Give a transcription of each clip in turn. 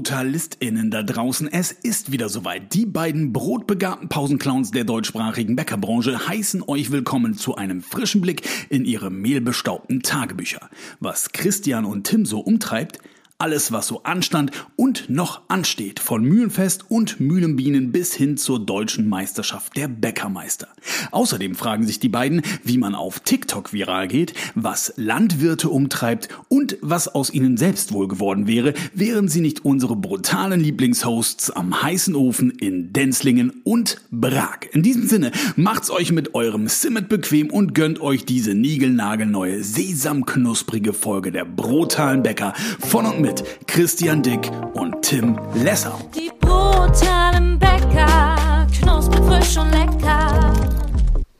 BrutalistInnen da draußen, es ist wieder soweit. Die beiden brotbegabten Pausenclowns der deutschsprachigen Bäckerbranche heißen euch willkommen zu einem frischen Blick in ihre mehlbestaubten Tagebücher. Was Christian und Tim so umtreibt, alles, was so anstand und noch ansteht, von Mühlenfest und Mühlenbienen bis hin zur deutschen Meisterschaft der Bäckermeister. Außerdem fragen sich die beiden, wie man auf TikTok viral geht, was Landwirte umtreibt und was aus ihnen selbst wohl geworden wäre, wären sie nicht unsere brutalen Lieblingshosts am heißen Ofen in Denzlingen und Prag. In diesem Sinne, macht's euch mit eurem Simmet bequem und gönnt euch diese niegelnagelneue, sesamknusprige Folge der brutalen Bäcker von und mit mit Christian Dick und Tim Lesser. Die brutalen Bäcker, knusprig, frisch und lecker.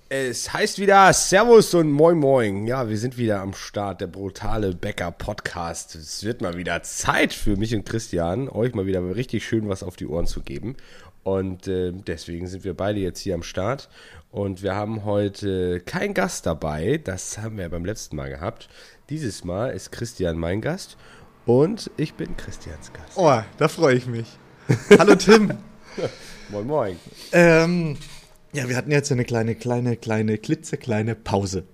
Es heißt wieder Servus und Moin Moin. Ja, wir sind wieder am Start, der brutale Bäcker Podcast. Es wird mal wieder Zeit für mich und Christian, euch mal wieder richtig schön was auf die Ohren zu geben. Und äh, deswegen sind wir beide jetzt hier am Start. Und wir haben heute keinen Gast dabei. Das haben wir beim letzten Mal gehabt. Dieses Mal ist Christian mein Gast. Und ich bin Christians Gast. Oh, da freue ich mich. Hallo Tim. moin, moin. Ähm, ja, wir hatten jetzt eine kleine, kleine, kleine, klitzekleine Pause.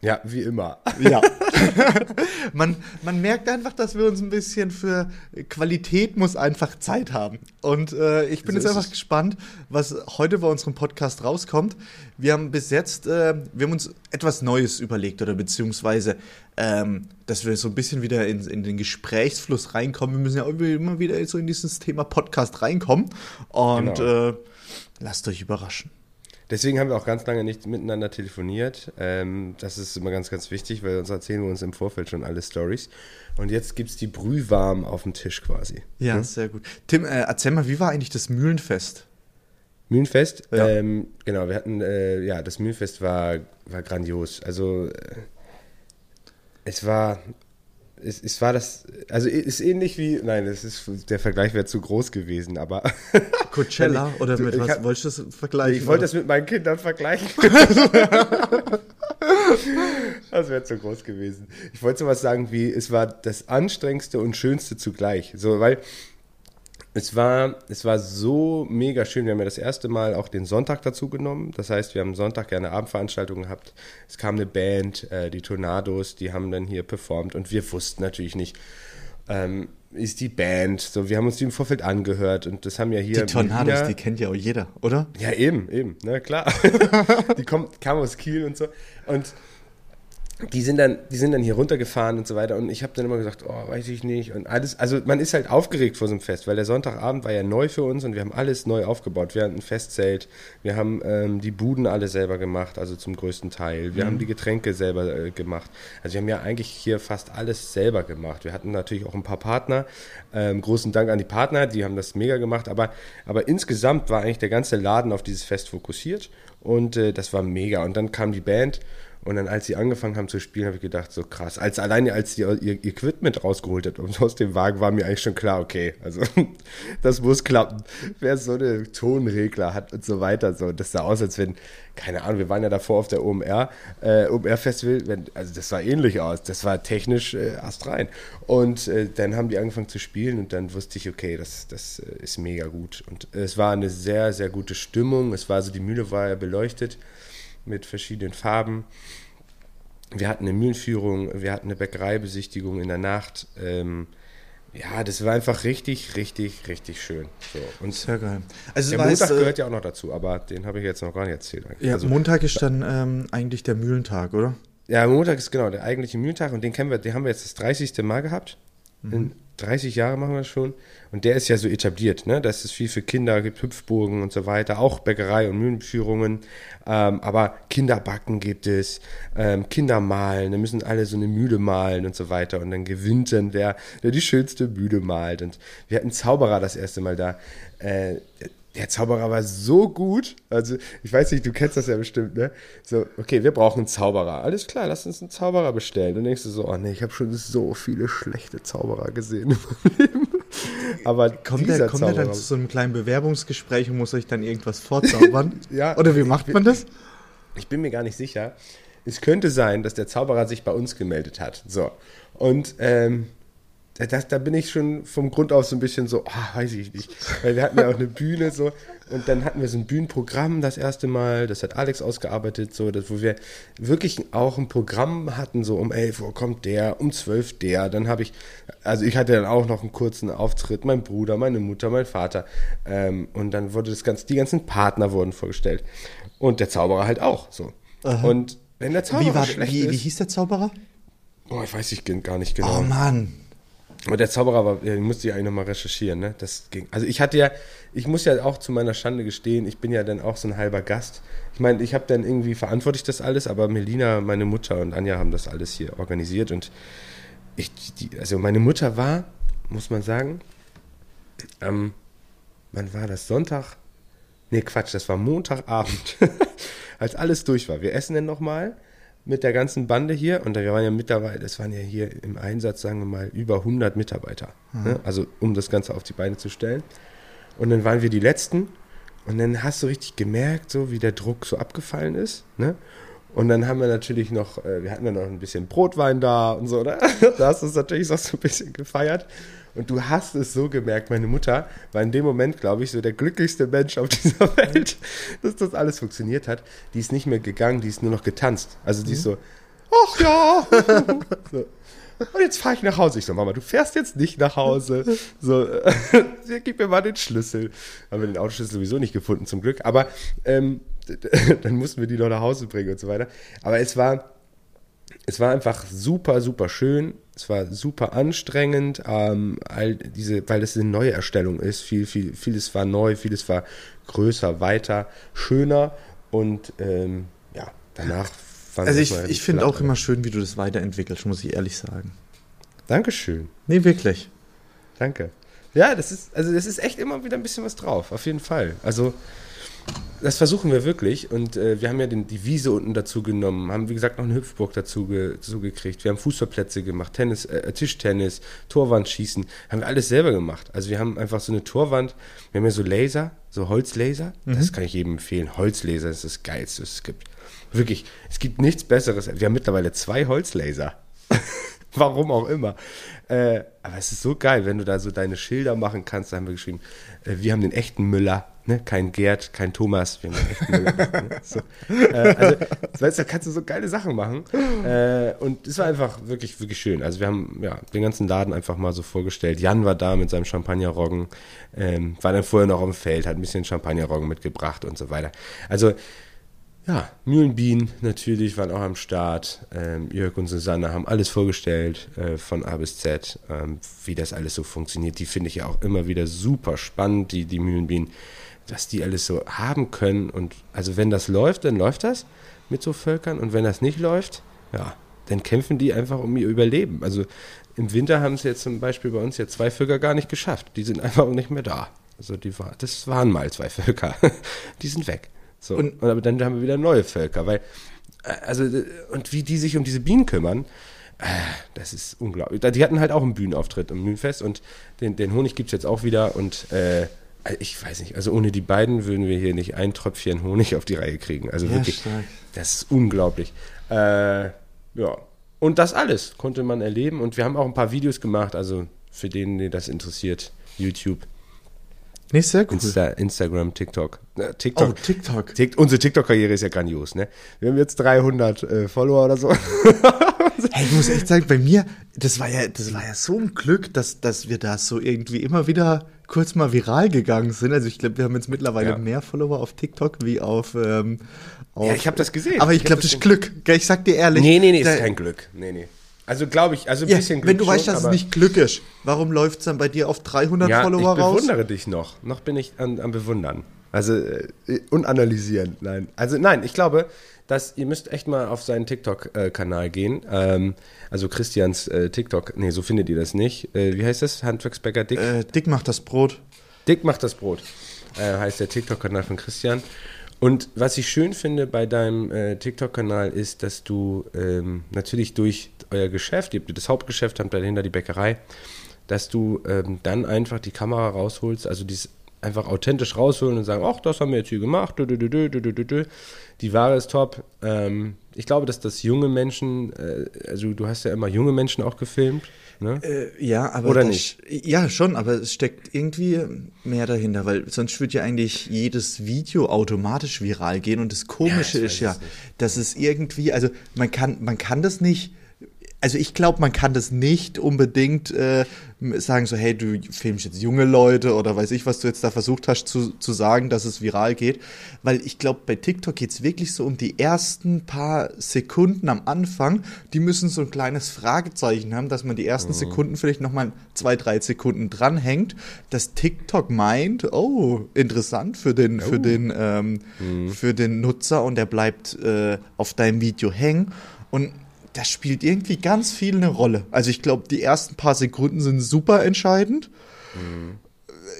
Ja, wie immer. Ja. man, man merkt einfach, dass wir uns ein bisschen für Qualität muss einfach Zeit haben. Und äh, ich bin so jetzt einfach es. gespannt, was heute bei unserem Podcast rauskommt. Wir haben bis jetzt, äh, wir haben uns etwas Neues überlegt oder beziehungsweise, ähm, dass wir so ein bisschen wieder in, in den Gesprächsfluss reinkommen. Wir müssen ja immer wieder so in dieses Thema Podcast reinkommen. Und genau. äh, lasst euch überraschen. Deswegen haben wir auch ganz lange nicht miteinander telefoniert. Ähm, das ist immer ganz, ganz wichtig, weil sonst erzählen wir uns im Vorfeld schon alle Stories. Und jetzt gibt es die Brühwarm auf dem Tisch quasi. Ja, hm? sehr gut. Tim, äh, erzähl mal, wie war eigentlich das Mühlenfest? Mühlenfest? Ja. Ähm, genau, wir hatten, äh, ja, das Mühlenfest war, war grandios. Also, äh, es war es, es war das, also ist ähnlich wie, nein, das ist, der Vergleich wäre zu groß gewesen, aber. Coachella oder mit was hab, wolltest du das vergleichen? Ich wollte das mit meinen Kindern vergleichen. das wäre zu groß gewesen. Ich wollte sowas sagen wie, es war das anstrengendste und schönste zugleich. So, weil es war, es war so mega schön. Wir haben ja das erste Mal auch den Sonntag dazu genommen. Das heißt, wir haben Sonntag ja eine Abendveranstaltung gehabt. Es kam eine Band, äh, die Tornados, die haben dann hier performt und wir wussten natürlich nicht, ähm, ist die Band. So, wir haben uns die im Vorfeld angehört und das haben ja hier. Die Tornados, wieder, die kennt ja auch jeder, oder? Ja, eben, eben, na ne, klar. die kommt, kam aus Kiel und so. Und die sind dann, die sind dann hier runtergefahren und so weiter. Und ich habe dann immer gesagt, oh, weiß ich nicht. Und alles, also man ist halt aufgeregt vor so einem Fest, weil der Sonntagabend war ja neu für uns und wir haben alles neu aufgebaut. Wir hatten ein Festzelt, wir haben ähm, die Buden alle selber gemacht, also zum größten Teil. Wir mhm. haben die Getränke selber äh, gemacht. Also wir haben ja eigentlich hier fast alles selber gemacht. Wir hatten natürlich auch ein paar Partner. Ähm, großen Dank an die Partner, die haben das mega gemacht. Aber, aber insgesamt war eigentlich der ganze Laden auf dieses Fest fokussiert und äh, das war mega. Und dann kam die Band und dann, als sie angefangen haben zu spielen, habe ich gedacht, so krass. Als alleine, als sie ihr, Equipment rausgeholt hat aus dem Wagen, war mir eigentlich schon klar, okay, also das muss klappen. Wer so eine Tonregler hat und so weiter, so, das sah aus, als wenn, keine Ahnung, wir waren ja davor auf der OMR, äh, OMR Festival, wenn, also das sah ähnlich aus. Das war technisch äh, astrein. Und äh, dann haben die angefangen zu spielen und dann wusste ich, okay, das, das äh, ist mega gut. Und es war eine sehr, sehr gute Stimmung. Es war so, die Mühle war ja beleuchtet mit verschiedenen Farben. Wir hatten eine Mühlenführung, wir hatten eine Bäckereibesichtigung in der Nacht. Ähm, ja, das war einfach richtig, richtig, richtig schön. So. Und Sehr geil. Also der Montag äh, gehört ja auch noch dazu, aber den habe ich jetzt noch gar nicht erzählt. Eigentlich. Ja, also, Montag ist dann ähm, eigentlich der Mühlentag, oder? Ja, Montag ist genau der eigentliche Mühlentag und den kennen wir, den haben wir jetzt das 30. Mal gehabt. Mhm. 30 Jahre machen wir das schon. Und der ist ja so etabliert, ne? Das ist viel für Kinder, gibt Hüpfburgen und so weiter, auch Bäckerei und Mühlenführungen. Ähm, aber Kinderbacken gibt es, ähm, Kinder malen, da müssen alle so eine Mühle malen und so weiter. Und dann gewinnt dann der, der die schönste Mühle malt. Und wir hatten Zauberer das erste Mal da. Äh, der Zauberer war so gut. Also, ich weiß nicht, du kennst das ja bestimmt, ne? So, okay, wir brauchen einen Zauberer. Alles klar, lass uns einen Zauberer bestellen. Und denkst du so, oh nee, ich habe schon so viele schlechte Zauberer gesehen in meinem Leben. Aber kommt der, kommt der dann zu so einem kleinen Bewerbungsgespräch und muss euch dann irgendwas vorzaubern? ja. Oder wie macht man das? Ich bin mir gar nicht sicher. Es könnte sein, dass der Zauberer sich bei uns gemeldet hat. So. Und ähm, da, da, da bin ich schon vom Grund auf so ein bisschen so, ah, weiß ich nicht. Weil wir hatten ja auch eine Bühne so und dann hatten wir so ein Bühnenprogramm das erste Mal, das hat Alex ausgearbeitet, so, das, wo wir wirklich auch ein Programm hatten, so um 11 Uhr kommt der, um 12 der, dann habe ich, also ich hatte dann auch noch einen kurzen Auftritt, mein Bruder, meine Mutter, mein Vater ähm, und dann wurde das ganze, die ganzen Partner wurden vorgestellt und der Zauberer halt auch, so. Aha. Und wenn der Zauberer Wie, war, schlecht wie, ist, wie hieß der Zauberer? oh, ich weiß ich gar nicht genau. Oh Mann. Aber der Zauberer war, ja, musste ich eigentlich nochmal recherchieren, ne? Das ging. Also ich hatte ja, ich muss ja auch zu meiner Schande gestehen, ich bin ja dann auch so ein halber Gast. Ich meine, ich habe dann irgendwie verantworte ich das alles, aber Melina, meine Mutter und Anja haben das alles hier organisiert und ich, die, also meine Mutter war, muss man sagen, am, wann war das? Sonntag? Nee, Quatsch, das war Montagabend, als alles durch war. Wir essen dann nochmal mit der ganzen Bande hier und wir waren ja mittlerweile, es waren ja hier im Einsatz, sagen wir mal, über 100 Mitarbeiter. Ne? Also um das Ganze auf die Beine zu stellen. Und dann waren wir die Letzten und dann hast du richtig gemerkt, so wie der Druck so abgefallen ist. Ne? Und dann haben wir natürlich noch, äh, wir hatten ja noch ein bisschen Brotwein da und so, ne? Da hast du es natürlich auch so ein bisschen gefeiert. Und du hast es so gemerkt, meine Mutter war in dem Moment, glaube ich, so der glücklichste Mensch auf dieser Welt, dass das alles funktioniert hat. Die ist nicht mehr gegangen, die ist nur noch getanzt. Also die ist so, ach ja. so. Und jetzt fahre ich nach Hause. Ich so, Mama, du fährst jetzt nicht nach Hause. So, gib mir mal den Schlüssel. Haben wir den Autoschlüssel sowieso nicht gefunden, zum Glück. Aber ähm, dann mussten wir die noch nach Hause bringen und so weiter. Aber es war, es war einfach super, super schön. Es war super anstrengend, ähm, all diese, weil es eine neue Erstellung ist. Viel, viel, vieles war neu, vieles war größer, weiter, schöner und ähm, ja, danach fand Also ich, ich finde auch immer schön, wie du das weiterentwickelst, muss ich ehrlich sagen. Dankeschön. Nee, wirklich. Danke. Ja, das ist, also das ist echt immer wieder ein bisschen was drauf, auf jeden Fall. Also, das versuchen wir wirklich. Und äh, wir haben ja den, die Wiese unten dazu genommen, haben wie gesagt noch eine Hüpfburg dazu, ge, dazu gekriegt. Wir haben Fußballplätze gemacht, Tennis, äh, Tischtennis, Torwandschießen, haben wir alles selber gemacht. Also wir haben einfach so eine Torwand, wir haben ja so Laser, so Holzlaser. Das kann ich jedem empfehlen. Holzlaser ist das Geilste, was es gibt. Wirklich, es gibt nichts Besseres. Wir haben mittlerweile zwei Holzlaser. Warum auch immer. Äh, aber es ist so geil, wenn du da so deine Schilder machen kannst. Da haben wir geschrieben, äh, wir haben den echten Müller, ne? kein Gerd, kein Thomas, wir haben echten Müller. ne? so. äh, also, das weißt, da kannst du so geile Sachen machen. Äh, und es war einfach wirklich, wirklich schön. Also wir haben ja, den ganzen Laden einfach mal so vorgestellt. Jan war da mit seinem Champagnerroggen, ähm, war dann vorher noch am Feld, hat ein bisschen Champagnerroggen mitgebracht und so weiter. Also ja, Mühlenbienen natürlich waren auch am Start. Ähm, Jörg und Susanne haben alles vorgestellt, äh, von A bis Z, ähm, wie das alles so funktioniert. Die finde ich ja auch immer wieder super spannend, die, die Mühlenbienen, was die alles so haben können. Und also wenn das läuft, dann läuft das mit so Völkern. Und wenn das nicht läuft, ja, dann kämpfen die einfach um ihr Überleben. Also im Winter haben es jetzt zum Beispiel bei uns ja zwei Völker gar nicht geschafft. Die sind einfach nicht mehr da. Also die war, das waren mal zwei Völker. die sind weg. So. Und, Und- aber dann haben wir wieder neue Völker, weil, äh, also, und wie die sich um diese Bienen kümmern, äh, das ist unglaublich. Die hatten halt auch einen Bühnenauftritt im Mühlenfest und den, den Honig gibt es jetzt auch wieder und äh, ich weiß nicht, also ohne die beiden würden wir hier nicht ein Tröpfchen Honig auf die Reihe kriegen. Also Ja, wirklich, stark. das ist unglaublich. Äh, ja, und das alles konnte man erleben und wir haben auch ein paar Videos gemacht, also für den, den das interessiert, YouTube, Nee, sehr cool. Insta, Instagram, TikTok. Äh, TikTok. Oh, TikTok. Tik- unsere TikTok-Karriere ist ja grandios, ne? Wir haben jetzt 300 äh, Follower oder so. Hey, ich muss echt sagen, bei mir, das war ja, das war ja so ein Glück, dass, dass wir da so irgendwie immer wieder kurz mal viral gegangen sind. Also ich glaube, wir haben jetzt mittlerweile Ja. mehr Follower auf TikTok wie auf. Ähm, auf Ja, ich hab das gesehen. Aber ich, Ich glaube, das ist Glück. Ich sag dir ehrlich. nee, nee, nee, ist kein Glück. Nee, nee. Also glaube ich, also ein Ja, bisschen Glück wenn du weißt, schon, dass es nicht Glück ist, warum läuft es dann bei dir auf 300 ja, Follower ich raus? bewundere dich noch. Noch bin ich am Bewundern. Also, äh, und analysieren. Nein. Also, nein, ich glaube, dass ihr müsst echt mal auf seinen TikTok-Kanal gehen. Ähm, also Christians äh, TikTok, nee, so findet ihr das nicht. Äh, wie heißt das? Handwerksbäcker Dick? Äh, Dick macht das Brot. Dick macht das Brot, äh, heißt der TikTok-Kanal von Christian. Und was ich schön finde bei deinem äh, TikTok-Kanal ist, dass du ähm, natürlich durch euer Geschäft, ihr habt das Hauptgeschäft, habt dahinter die Bäckerei, dass du ähm, dann einfach die Kamera rausholst, also dies einfach authentisch rausholen und sagen, ach, das haben wir jetzt hier gemacht, dü, dü, dü, dü, dü, dü, dü. Die Ware ist top, ähm, ich glaube, dass das junge Menschen, äh, also du hast ja immer junge Menschen auch gefilmt. Ne? Äh, ja, aber Oder das- nicht? Ja, schon, aber es steckt irgendwie mehr dahinter, weil sonst würde ja eigentlich jedes Video automatisch viral gehen und das Komische Ja, ist ja, dass es irgendwie, also man kann, man kann das nicht. Also ich glaube, man kann das nicht unbedingt äh, sagen, so, hey, du filmst jetzt junge Leute oder weiß ich, was du jetzt da versucht hast zu, zu sagen, dass es viral geht. Weil ich glaube, bei TikTok geht es wirklich so um die ersten paar Sekunden am Anfang. Die müssen so ein kleines Fragezeichen haben, dass man die ersten Sekunden vielleicht nochmal zwei, drei Sekunden dranhängt, dass TikTok meint, oh, interessant für den, für den, ähm, für den Nutzer und der bleibt äh, auf deinem Video hängen. Und das spielt irgendwie ganz viel eine Rolle. Also ich glaube, die ersten paar Sekunden sind super entscheidend.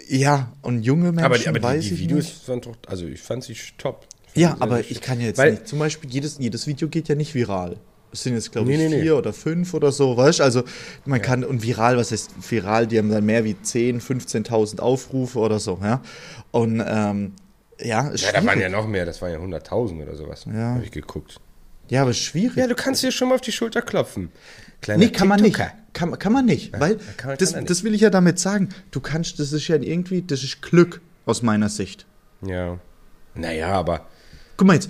Ja, und junge Menschen aber die, aber weiß die, die ich Videos nicht. waren doch, also ich fand sie top. Ja, Sehr, aber ich kann ja jetzt Weil- nicht. Zum Beispiel, jedes, jedes Video geht ja nicht viral. Es sind jetzt, glaube Nee, ich, nee, nee. vier oder fünf oder so, weißt du? Also man kann, und viral, was heißt viral? Die haben dann mehr wie 10, 15.000 Aufrufe oder so, ja. Und ähm, ja, Ja, da waren ja noch mehr, das waren ja 100.000 oder sowas. Ja. Habe ich geguckt. Ja, aber ist schwierig. Ja, du kannst dir schon mal auf die Schulter klopfen. Kleiner Nee, kann man nicht. TikToker. Kann, kann man nicht, weil kann das, kann er nicht. das will ich ja damit sagen. Du kannst, das ist ja irgendwie, das ist Glück aus meiner Sicht. Ja. Naja, aber Guck mal jetzt,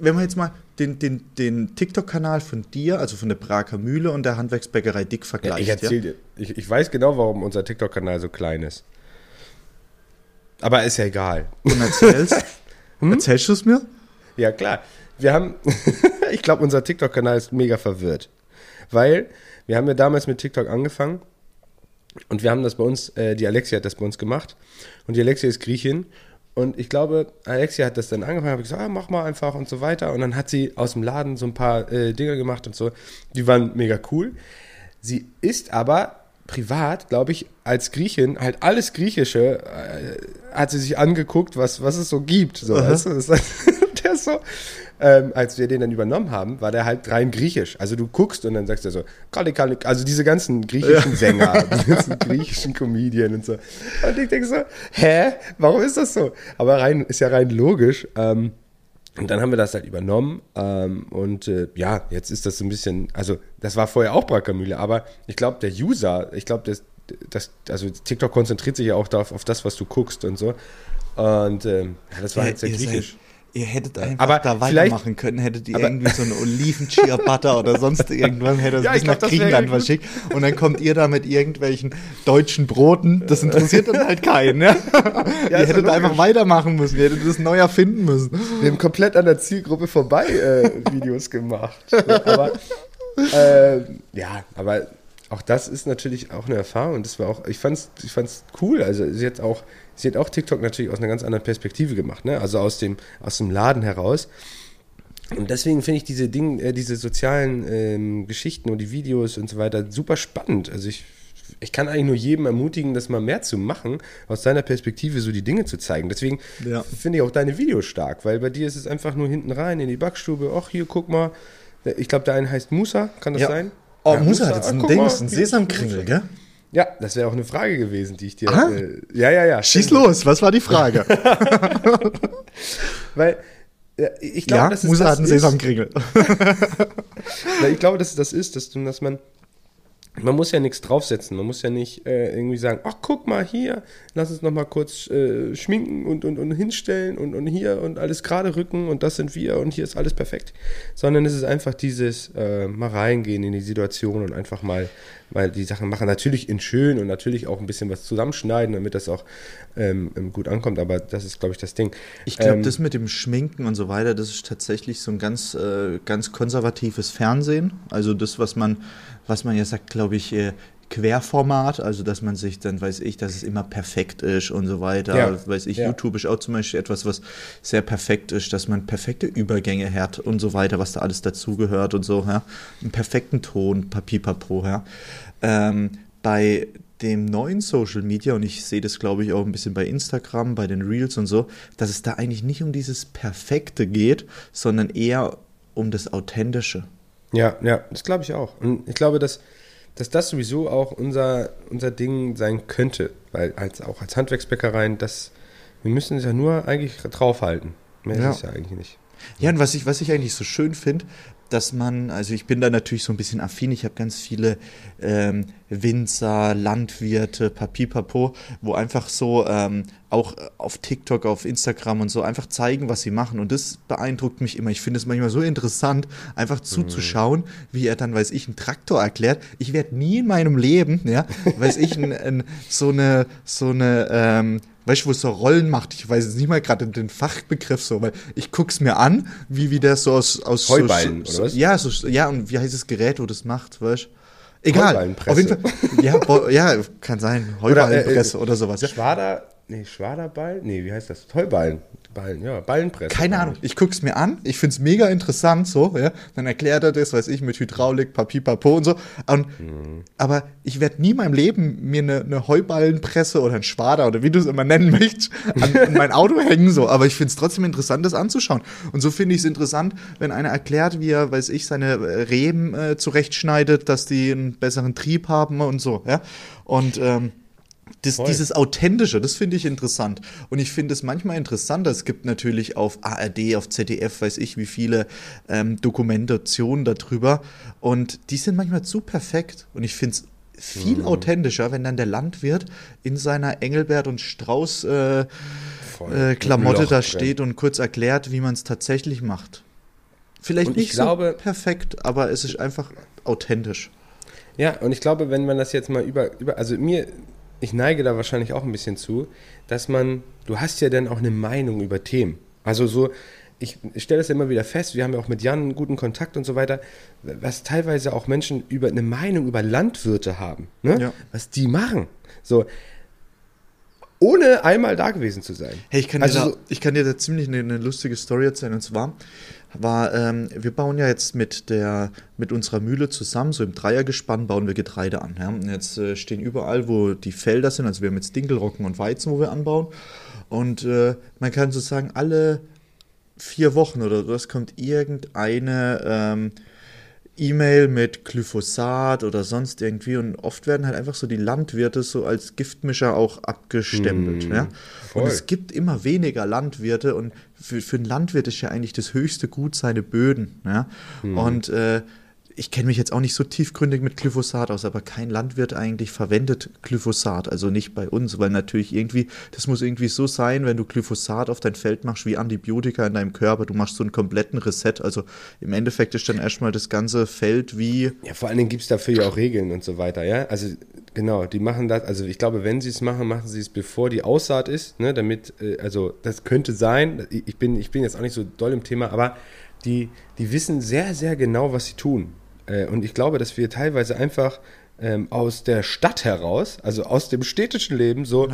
wenn man jetzt mal den, den, den TikTok-Kanal von dir, also von der Prager Mühle und der Handwerksbäckerei Dick ja, vergleicht. ich Ja, erzähl dir, ich, ich weiß genau, warum unser TikTok-Kanal so klein ist. Aber ist ja egal. Und erzählst, Hm? erzählst du es mir? Ja, klar. Wir haben, ich glaube, unser TikTok-Kanal ist mega verwirrt. Weil wir haben ja damals mit TikTok angefangen und wir haben das bei uns, äh, die Alexia hat das bei uns gemacht und die Alexia ist Griechin und ich glaube, Alexia hat das dann angefangen, habe gesagt, ah, mach mal einfach und so weiter und dann hat sie aus dem Laden so ein paar äh, Dinge gemacht und so, die waren mega cool. Sie ist aber privat, glaube ich, als Griechin halt alles Griechische äh, hat sie sich angeguckt, was, was es so gibt. So, weißt du? das ist so, ähm, als wir den dann übernommen haben, war der halt rein griechisch. Also du guckst und dann sagst du so, also diese ganzen griechischen Sänger, die ganzen griechischen Comedian und so. Und ich denke so, hä, warum ist das so? Aber rein, ist ja rein logisch. Ähm, und dann haben wir das halt übernommen ähm, und äh, ja, jetzt ist das so ein bisschen, also das war vorher auch Brackamühle, aber ich glaube, der User, ich glaube, das, das, also TikTok konzentriert sich ja auch darauf, auf das, was du guckst und so. Und ähm, ja, das war halt sehr griechisch. seid, ihr hättet einfach Aber da weitermachen können, hättet ihr irgendwie so einen Oliven-Chia-Butter oder sonst irgendwann hättet ihr Ja, bis nach glaub, wäre Griechenland verschickt und dann kommt ihr da mit irgendwelchen deutschen Broten, das interessiert dann halt keinen, ja? ihr hättet einfach weitermachen müssen, ihr hättet das neu erfinden müssen. Wir haben komplett an der Zielgruppe vorbei äh, Videos gemacht. aber äh, ja, aber auch das ist natürlich auch eine Erfahrung und das war auch, ich fand's, ich fand's cool. Also sie hat auch, sie hat auch TikTok natürlich aus einer ganz anderen Perspektive gemacht, ne? Also aus dem, aus dem Laden heraus. Und deswegen finde ich diese Dinge, äh, diese sozialen ähm, Geschichten und die Videos und so weiter super spannend. Also ich, ich kann eigentlich nur jedem ermutigen, das mal mehr zu machen, aus seiner Perspektive so die Dinge zu zeigen. Deswegen Ja. finde ich auch deine Videos stark, weil bei dir ist es einfach nur hinten rein in die Backstube. Ach, hier, guck mal. Ich glaube, der eine heißt Musa, kann das Ja. sein? Oh, Ja, Musa hat jetzt ein Ding, ist ein Sesamkringel, gell? Ja, das wäre auch eine Frage gewesen, die ich dir. Ah. Äh, ja, ja, ja. Schieß los, was war die Frage? Weil ich glaube, ja, dass es Musa das hat einen ist. Sesamkringel. Ich glaube, dass das ist, dass man. Man muss ja nichts draufsetzen. Man muss ja nicht äh, irgendwie sagen, ach, guck mal hier, lass uns noch mal kurz äh, schminken und, und, und hinstellen und, und hier und alles gerade rücken und das sind wir und hier ist alles perfekt. Sondern es ist einfach dieses äh, mal reingehen in die Situation und einfach mal, mal die Sachen machen. Natürlich in schön und natürlich auch ein bisschen was zusammenschneiden, damit das auch ähm, gut ankommt. Aber das ist, glaube ich, das Ding. Ich glaube, Ähm, das mit dem Schminken und so weiter, das ist tatsächlich so ein ganz, äh, ganz konservatives Fernsehen. Also das, was man, was man ja sagt, glaube ich, äh, Querformat, also dass man sich dann, weiß ich, dass es immer perfekt ist und so weiter. Ja. Weiß ich, Ja. YouTube ist auch zum Beispiel etwas, was sehr perfekt ist, dass man perfekte Übergänge hat und so weiter, was da alles dazugehört und so, ja. Einen perfekten Ton, Papipapo, ja. Ähm, bei dem neuen Social Media, und ich sehe das, glaube ich, auch ein bisschen bei Instagram, bei den Reels und so, dass es da eigentlich nicht um dieses Perfekte geht, sondern eher um das Authentische. Ja, ja, das glaube ich auch. Und ich glaube, dass, dass das sowieso auch unser, unser Ding sein könnte, weil als, auch als Handwerksbäckereien, das, wir müssen es ja nur eigentlich draufhalten. Mehr Ja. ist es ja eigentlich nicht. Ja, und was ich, was ich eigentlich so schön finde, dass man, also ich bin da natürlich so ein bisschen affin, ich habe ganz viele ähm, Winzer, Landwirte, Papipapo, wo einfach so ähm, auch auf TikTok, auf Instagram und so einfach zeigen, was sie machen. Und das beeindruckt mich immer. Ich finde es manchmal so interessant, einfach zuzuschauen, wie er dann, weiß ich, einen Traktor erklärt. Ich werde nie in meinem Leben, ja, weiß ich, ein, ein, so eine, so eine, ähm, weißt du, wo es so Rollen macht. Ich weiß jetzt nicht mal gerade den Fachbegriff so, weil ich guck's mir an, wie, wie der so aus, aus Heuballen, so, oder was? Ja, so, ja, und wie heißt das Gerät, wo das macht, weißt du? Egal. Auf jeden Fall. Ja, bo, ja, kann sein. Heuballenpresse oder, äh, sowas. Ja. Schwader, nee, Schwaderball? Nee, wie heißt das? Heuballen. Ballen, ja, Ballenpresse. Keine Ahnung. Ich guck's mir an. Ich find's mega interessant so. Ja. Dann erklärt er das, weiß ich, mit Hydraulik, Papipapo und so. Und, Aber ich werde nie in meinem Leben mir eine, eine Heuballenpresse oder ein Schwader oder wie du es immer nennen möchtest, an, an mein Auto hängen so. Aber ich find's trotzdem interessant, das anzuschauen. Und so finde ich es interessant, wenn einer erklärt, wie er, weiß ich, seine äh, Reben äh, zurechtschneidet, dass die einen besseren Trieb haben und so. Ja. Und ähm, das, dieses Authentische, das finde ich interessant. Und ich finde es manchmal interessanter. Es gibt natürlich auf ARD, auf ZDF, weiß ich, wie viele ähm, Dokumentationen darüber. Und die sind manchmal zu perfekt. Und ich finde es viel Mhm. authentischer, wenn dann der Landwirt in seiner Engelbert und Strauß äh, äh, Klamotte da steht und kurz erklärt, wie man es tatsächlich macht. Vielleicht Und ich nicht glaube- so perfekt, aber es ist einfach authentisch. Ja, und ich glaube, wenn man das jetzt mal über, über, also mir, ich neige da wahrscheinlich auch ein bisschen zu, dass man, du hast ja dann auch eine Meinung über Themen. Also so, ich, stelle das ja immer wieder fest, wir haben ja auch mit Jan einen guten Kontakt und so weiter, was teilweise auch Menschen über eine Meinung über Landwirte haben, ne? Ja. was die machen. So, ohne einmal da gewesen zu sein. Hey, ich kann, Also dir, da, ich kann dir da ziemlich eine, eine lustige Story erzählen. Und zwar war, ähm, wir bauen ja jetzt mit der, mit unserer Mühle zusammen, so im Dreiergespann bauen wir Getreide an. Ja? Und jetzt äh, stehen überall, wo die Felder sind, also wir haben jetzt Dinkelrocken und Weizen, wo wir anbauen. Und äh, man kann so sagen, alle vier Wochen oder es kommt irgendeine ähm, E-Mail mit Glyphosat oder sonst irgendwie und oft werden halt einfach so die Landwirte so als Giftmischer auch abgestempelt. ja? Und es gibt immer weniger Landwirte und für, für einen Landwirt ist ja eigentlich das höchste Gut seine Böden. Ja? Und äh, ich kenne mich jetzt auch nicht so tiefgründig mit Glyphosat aus, aber kein Landwirt eigentlich verwendet Glyphosat, also nicht bei uns, weil natürlich irgendwie, das muss irgendwie so sein, wenn du Glyphosat auf dein Feld machst wie Antibiotika in deinem Körper, du machst so einen kompletten Reset, also im Endeffekt ist dann erstmal das ganze Feld wie, Ja, vor allen Dingen gibt es dafür ja auch Regeln und so weiter, ja. Also genau, die machen das, also ich glaube, wenn sie es machen, machen sie es bevor die Aussaat ist, ne, damit, äh, also das könnte sein, ich bin, ich bin jetzt auch nicht so doll im Thema, aber die, die wissen sehr, sehr genau, was sie tun. Äh, und ich glaube, dass wir teilweise einfach ähm, aus der Stadt heraus, also aus dem städtischen Leben, so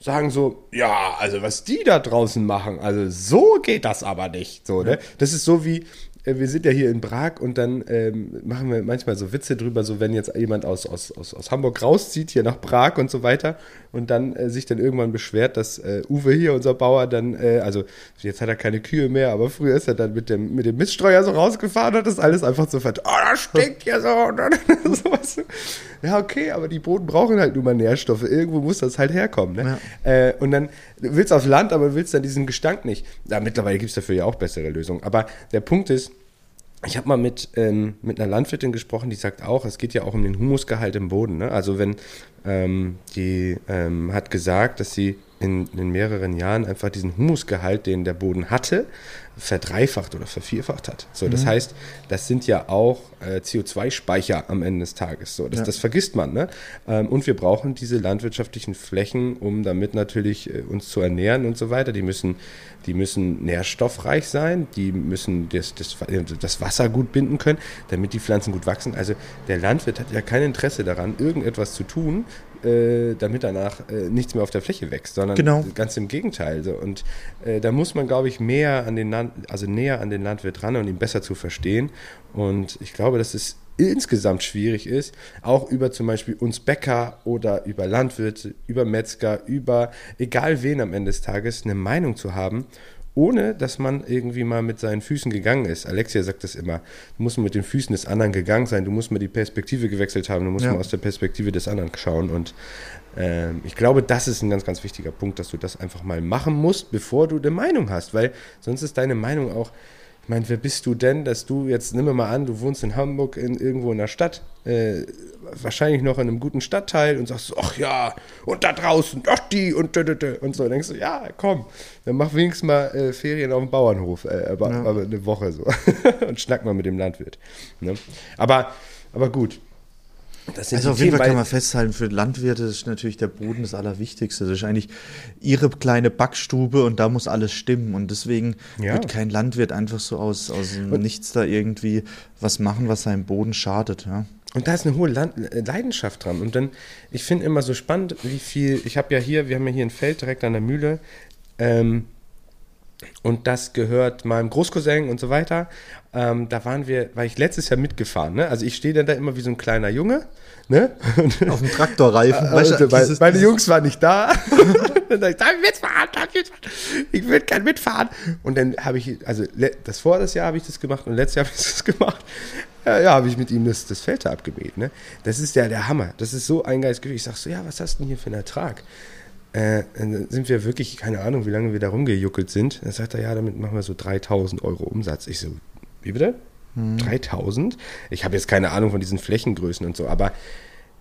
sagen so, ja, also was die da draußen machen, also so geht das aber nicht. So, ne? Das ist so wie, äh, wir sind ja hier in Prag und dann ähm, machen wir manchmal so Witze drüber, so wenn jetzt jemand aus, aus, aus, aus Hamburg rauszieht, hier nach Prag und so weiter und dann äh, sich dann irgendwann beschwert, dass äh, Uwe hier, unser Bauer, dann, äh, also jetzt hat er keine Kühe mehr, aber früher ist er dann mit dem, mit dem Miststreuer so rausgefahren und das alles einfach so fett, oh, das stinkt ja so. Und dann, sowas. Ja, okay, aber die Boden brauchen halt nun mal Nährstoffe. Irgendwo muss das halt herkommen. Ne? Äh, und dann du willst aufs Land, aber willst dann diesen Gestank nicht. Ja, mittlerweile gibt es dafür ja auch bessere Lösungen. Aber der Punkt ist, ich habe mal mit, ähm, mit einer Landwirtin gesprochen, die sagt auch, es geht ja auch um den Humusgehalt im Boden. Ne? Also wenn ähm, die ähm, hat gesagt, dass sie in, in mehreren Jahren einfach diesen Humusgehalt, den der Boden hatte, verdreifacht oder vervierfacht hat. So, das heißt, das sind ja auch äh, CO2-Speicher am Ende des Tages. So, das, Ja. das vergisst man. Ne? Ähm, und wir brauchen diese landwirtschaftlichen Flächen, um damit natürlich äh, uns zu ernähren und so weiter. Die müssen, die müssen nährstoffreich sein, die müssen das, das, das Wasser gut binden können, damit die Pflanzen gut wachsen. Also der Landwirt hat ja kein Interesse daran, irgendetwas zu tun, äh, damit danach äh, nichts mehr auf der Fläche wächst, sondern Genau. ganz im Gegenteil. So. Und äh, da muss man, glaube ich, mehr an den Land, also näher an den Landwirt ran und ihn besser zu verstehen. Und ich glaube, dass es insgesamt schwierig ist, auch über zum Beispiel uns Bäcker oder über Landwirte, über Metzger, über egal wen am Ende des Tages eine Meinung zu haben, ohne dass man irgendwie mal mit seinen Füßen gegangen ist. Alexia sagt das immer, du musst mit den Füßen des anderen gegangen sein, du musst mal die Perspektive gewechselt haben, du musst Ja. mal aus der Perspektive des anderen schauen. Und Ähm, ich glaube, das ist ein ganz, ganz wichtiger Punkt, dass du das einfach mal machen musst, bevor du eine Meinung hast, weil sonst ist deine Meinung auch, ich meine, wer bist du denn, dass du jetzt, nimm mal an, du wohnst in Hamburg in, irgendwo in der Stadt, äh, wahrscheinlich noch in einem guten Stadtteil und sagst, ach ja, und da draußen, ach die und da, da, da. und so. Dann denkst du, ja, komm, dann mach wenigstens mal äh, Ferien auf dem Bauernhof, äh, aber, Ja. aber eine Woche so und schnack mal mit dem Landwirt. Ne? Aber, aber gut. Das sind Also auf jeden Fall kann man festhalten, für Landwirte ist natürlich der Boden das Allerwichtigste. Das ist eigentlich ihre kleine Backstube und da muss alles stimmen. Und deswegen Ja. wird kein Landwirt einfach so aus, aus dem Nichts da irgendwie was machen, was seinem Boden schadet. Ja. Und da ist eine hohe Land äh, Leidenschaft dran. Und dann, ich finde immer so spannend, wie viel, ich habe ja hier, wir haben ja hier ein Feld direkt an der Mühle, ähm, und das gehört meinem Großcousin und so weiter. Ähm, da waren wir, war ich letztes Jahr mitgefahren, ne? Also ich stehe dann da immer wie so ein kleiner Junge, ne? Auf dem Traktorreifen. weißt du, weil, dieses- meine dieses- Jungs waren nicht da. dann sag ich, darf ich mitfahren? Darf ich mitfahren? Ich will gern mitfahren. Und dann habe ich, also das vor das Jahr habe ich das gemacht und letztes Jahr habe ich das gemacht. Ja, ja habe ich mit ihm das, das Feld da abgemäht. Ne? Das ist ja der Hammer. Das ist so ein geiles Gefühl. Ich sag so, ja, was hast du denn hier für einen Ertrag? Äh, dann sind wir wirklich, keine Ahnung, wie lange wir da rumgejuckelt sind. Dann sagt er, ja, damit machen wir so 3000 Euro Umsatz. Ich so, wie bitte? 3000? Ich habe jetzt keine Ahnung von diesen Flächengrößen und so, aber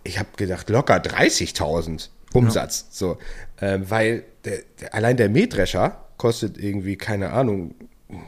ich habe gedacht, locker 30.000 Umsatz. So, ähm, weil der, der, allein der Mähdrescher kostet irgendwie, keine Ahnung,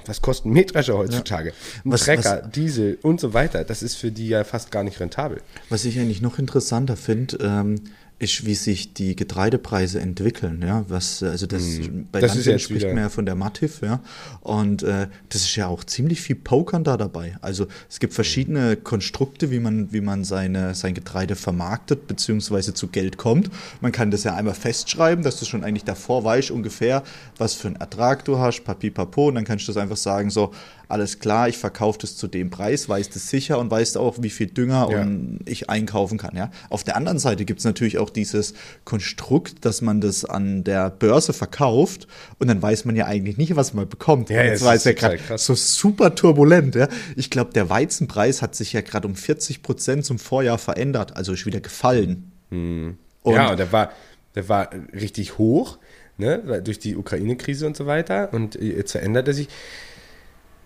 was kostet ein Mähdrescher heutzutage? Ein Was- Trecker, was- Diesel und so weiter. Das ist für die ja fast gar nicht rentabel. Was ich eigentlich noch interessanter finde, ähm, ist, wie sich die Getreidepreise entwickeln. Ja, was also das bei Mhm. Das jetzt spricht wieder- man ja von der Mativ, ja, und äh, das ist ja auch ziemlich viel Pokern da dabei. Also es gibt verschiedene Konstrukte, wie man wie man seine sein Getreide vermarktet beziehungsweise zu Geld kommt. Man kann das ja einmal festschreiben, dass du schon eigentlich davor weißt ungefähr, was für einen Ertrag du hast, papi papo, und dann kannst du das einfach sagen so alles klar, ich verkaufe das zu dem Preis, weiß das sicher und weißt auch, wie viel Dünger Ja. und ich einkaufen kann. Ja? Auf der anderen Seite gibt es natürlich auch dieses Konstrukt, dass man das an der Börse verkauft und dann weiß man ja eigentlich nicht, was man bekommt. Ja, Jetzt war es ja gerade so super turbulent. Ja? Ich glaube, der Weizenpreis hat sich ja gerade um 40 Prozent zum Vorjahr verändert, also ist wieder gefallen. Und ja, und der war, der war richtig hoch, ne, durch die Ukraine-Krise und so weiter. Und jetzt verändert er sich.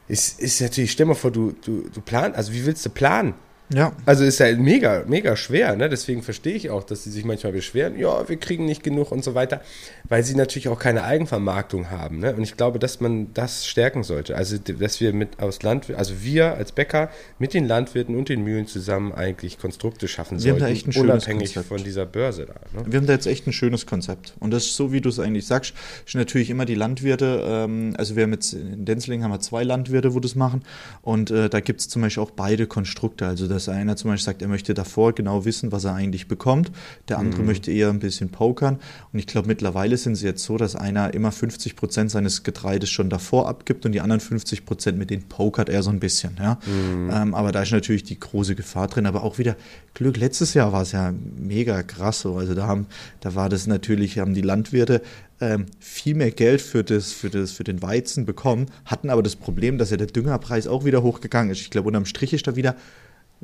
Ist, ist natürlich, stell mal vor, du, du, du planst, also wie willst du planen? Ja. Also ist ja mega, mega schwer, ne? Deswegen verstehe ich auch, dass sie sich manchmal beschweren, ja, wir kriegen nicht genug und so weiter, weil sie natürlich auch keine Eigenvermarktung haben, ne? Und ich glaube, dass man das stärken sollte. Also, dass wir mit aus Landwirt, also wir als Bäcker mit den Landwirten und den Mühlen zusammen eigentlich Konstrukte schaffen Wir haben sollten, da echt ein schönes unabhängig Konzept. von dieser Börse da. Ne? Wir haben da jetzt echt ein schönes Konzept. Und das ist so, wie du es eigentlich sagst, sind natürlich immer die Landwirte, ähm, also wir haben jetzt in Denzling haben wir zwei Landwirte, wo das machen. Und äh, da gibt es zum Beispiel auch beide Konstrukte. Also dass einer zum Beispiel sagt, er möchte davor genau wissen, was er eigentlich bekommt. Der andere möchte eher ein bisschen pokern. Und ich glaube, mittlerweile sind sie jetzt so, dass einer immer 50 Prozent seines Getreides schon davor abgibt und die anderen 50 Prozent mit denen pokert er so ein bisschen. Ja? Ähm, aber da ist natürlich die große Gefahr drin. Aber auch wieder Glück. Letztes Jahr war es ja mega krass so. Also da haben, da war das natürlich, haben die Landwirte ähm, viel mehr Geld für das, für das, für den Weizen bekommen, hatten aber das Problem, dass ja der Düngerpreis auch wieder hochgegangen ist. Ich glaube, unterm Strich ist da wieder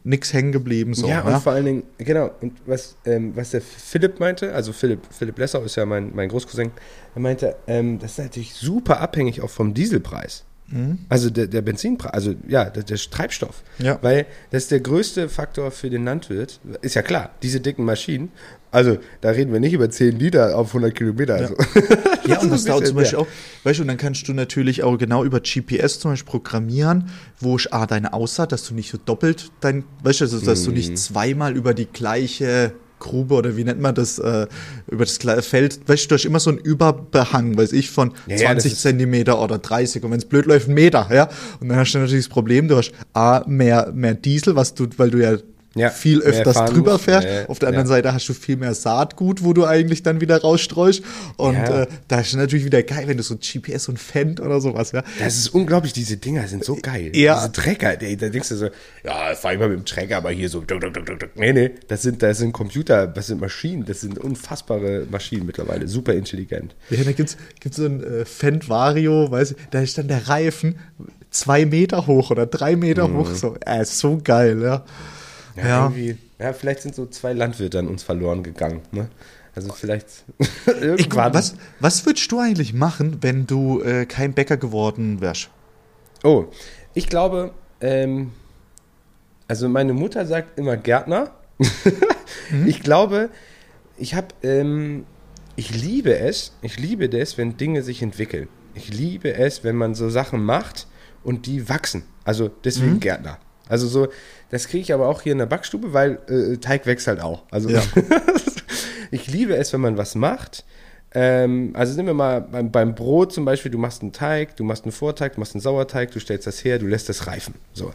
nichts hängen geblieben. So, ja, und vor allen Dingen, genau, und was, ähm, was der Philipp meinte, also Philipp, Philipp Lessau ist ja mein, mein Großcousin, er meinte, ähm, das ist natürlich super abhängig auch vom Dieselpreis. Also der, der Benzinpreis, also ja, der, der Treibstoff. Ja. Weil das ist der größte Faktor für den Landwirt. Ist ja klar, diese dicken Maschinen, also da reden wir nicht über 10 Liter auf 100 Kilometer. Also. Ja, Das und das dauert zum Beispiel mehr. auch, weißt du, und dann kannst du natürlich auch genau über GPS zum Beispiel programmieren, wo ich A, deine Aussaat, dass du nicht so doppelt dein, weißt du, also, dass du Mhm. nicht zweimal über die gleiche Grube oder wie nennt man das, äh, über das Feld, weißt du, du hast immer so einen Überbehang, weiß ich, von Ja, ja, das 20 ist- Zentimeter oder 30 und wenn es blöd läuft, einen Meter, ja. Und dann hast du natürlich das Problem, du hast A, mehr, mehr Diesel, was du, weil du ja, Ja, viel öfters drüber fährst. Ja, ja, Auf der anderen ja. Seite hast du viel mehr Saatgut, wo du eigentlich dann wieder rausstreust. Und äh, da ist natürlich wieder geil, wenn du so GPS und Fendt oder sowas, ja. Das ist unglaublich, diese Dinger sind so geil. Ja. Diese Trecker, da denkst du so, ja, fahr ich mal mit dem Trecker, aber hier so, duck, duck, duck, duck, duck. nee, nee, das sind, das sind Computer, das sind Maschinen, das sind unfassbare Maschinen mittlerweile, super intelligent. Ja, da gibt's, gibt's so ein äh, Fendt Vario, weiß ich, da ist dann der Reifen zwei Meter hoch oder drei Meter hoch, so, äh, ist so geil, ja. Ja, Ja. irgendwie, ja, vielleicht sind so zwei Landwirte an uns verloren gegangen, ne? Also vielleicht Ich, irgendwann. was, was würdest du eigentlich machen, wenn du äh, kein Bäcker geworden wärst? Oh, ich glaube, ähm, also meine Mutter sagt immer Gärtner. Ich glaube, ich habe, ähm, ich liebe es, ich liebe das, wenn Dinge sich entwickeln. Ich liebe es, wenn man so Sachen macht und die wachsen. Also deswegen Gärtner. Also so, das kriege ich aber auch hier in der Backstube, weil äh, Teig wächst halt auch. Also Ja. ich liebe es, wenn man was macht. Ähm, also nehmen wir mal beim, beim Brot zum Beispiel, du machst einen Teig, du machst einen Vorteig, du machst einen Sauerteig, du stellst das her, du lässt das reifen. So.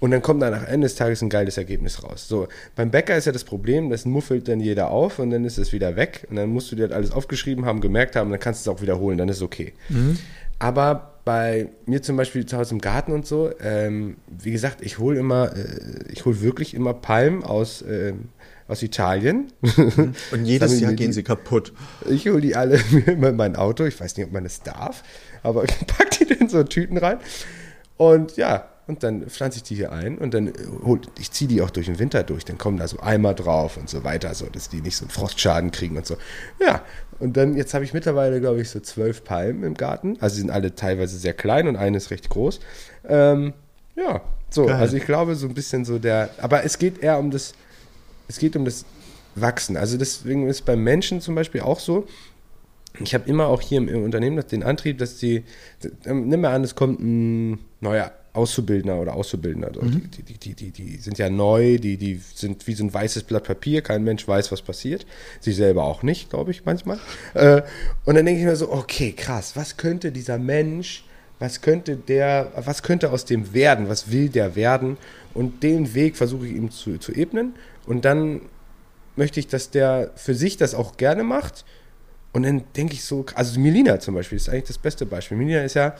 Und dann kommt dann nach Ende des Tages ein geiles Ergebnis raus. So, beim Bäcker ist ja das Problem, das muffelt dann jeder auf und dann ist es wieder weg. Und dann musst du dir das alles aufgeschrieben haben, gemerkt haben, dann kannst du es auch wiederholen, dann ist es okay. Aber bei mir zum Beispiel zu Hause im Garten und so, ähm, wie gesagt, ich hole immer, äh, ich hole wirklich immer Palmen aus, ähm, aus Italien. Und jedes Jahr gehen die- sie kaputt. Ich hole die alle immer in mein Auto. Ich weiß nicht, ob man das darf, aber ich pack die in so Tüten rein. Und ja, und dann pflanze ich die hier ein und dann äh, hol, ich ziehe die auch durch den Winter durch. Dann kommen da so Eimer drauf und so weiter, so dass die nicht so einen Frostschaden kriegen und so. Ja, und dann, jetzt habe ich mittlerweile, glaube ich, so zwölf Palmen im Garten. Also sie sind alle teilweise sehr klein und eine ist recht groß. Ähm, ja, so, Geil. also ich glaube so ein bisschen so der, aber es geht eher um das, es geht um das Wachsen. Also deswegen ist beim Menschen zum Beispiel auch so, ich habe immer auch hier im, Unternehmen den Antrieb, dass die, ähm, nimm mal an, es kommt ein neuer Auszubildender oder Auszubildender. Die, die, die, die, die sind ja neu, die, die sind wie so ein weißes Blatt Papier, kein Mensch weiß, was passiert. Sie selber auch nicht, glaube ich, manchmal. Äh, und dann denke ich mir so, okay, krass, was könnte dieser Mensch, was könnte der, was könnte aus dem werden, was will der werden? Und den Weg versuche ich ihm zu, zu ebnen. Und dann möchte ich, dass der für sich das auch gerne macht. Und dann denke ich so, also Melina zum Beispiel ist eigentlich das beste Beispiel. Melina ist ja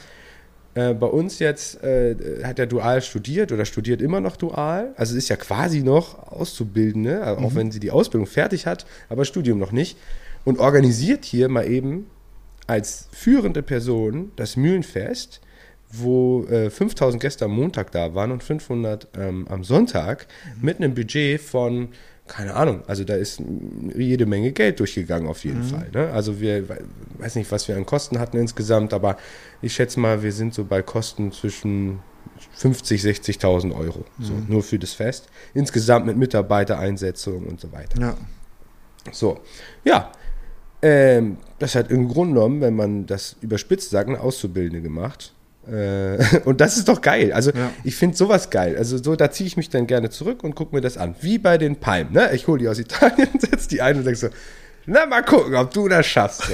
äh, bei uns jetzt, äh, hat ja dual studiert oder studiert immer noch dual. Also ist ja quasi noch Auszubildende, also auch wenn sie die Ausbildung fertig hat, aber Studium noch nicht. Und organisiert hier mal eben als führende Person das Mühlenfest, wo äh, 5000 Gäste am Montag da waren und 500 ähm, am Sonntag mit einem Budget von, keine Ahnung, also da ist jede Menge Geld durchgegangen auf jeden Fall. Ne? Also wir, we- weiß nicht, was wir an Kosten hatten insgesamt, aber ich schätze mal, wir sind so bei Kosten zwischen 50, 60.000 Euro, so, nur für das Fest. Insgesamt mit Mitarbeitereinsetzung und so weiter. Ja. So, ja. Ähm, das hat im Grunde genommen, wenn man das überspitzt sagt, eine Auszubildende gemacht. Äh, und das ist doch geil. Also Ja. ich finde sowas geil. Also so, da ziehe ich mich dann gerne zurück und gucke mir das an. Wie bei den Palmen. Ne? Ich hole die aus Italien, setze die ein und denke so, na mal gucken, ob du das schaffst.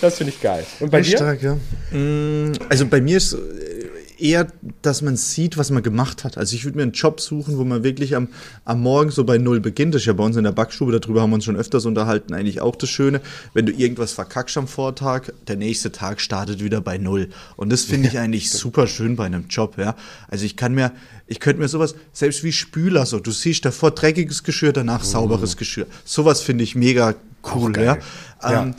Das finde ich geil. Und bei Echt dir? stark, ja. Mm, Also bei mir ist eher, dass man sieht, was man gemacht hat. Also ich würde mir einen Job suchen, wo man wirklich am, am Morgen so bei Null beginnt. Das ist ja bei uns in der Backstube, darüber haben wir uns schon öfters unterhalten, eigentlich auch das Schöne. Wenn du irgendwas verkackst am Vortag, der nächste Tag startet wieder bei Null. Und das finde ich eigentlich super schön bei einem Job, ja. Also ich kann mir, ich könnte mir sowas, selbst wie Spüler so, du siehst davor dreckiges Geschirr, danach sauberes Geschirr. Sowas finde ich mega cool, ja. Ja. Ähm,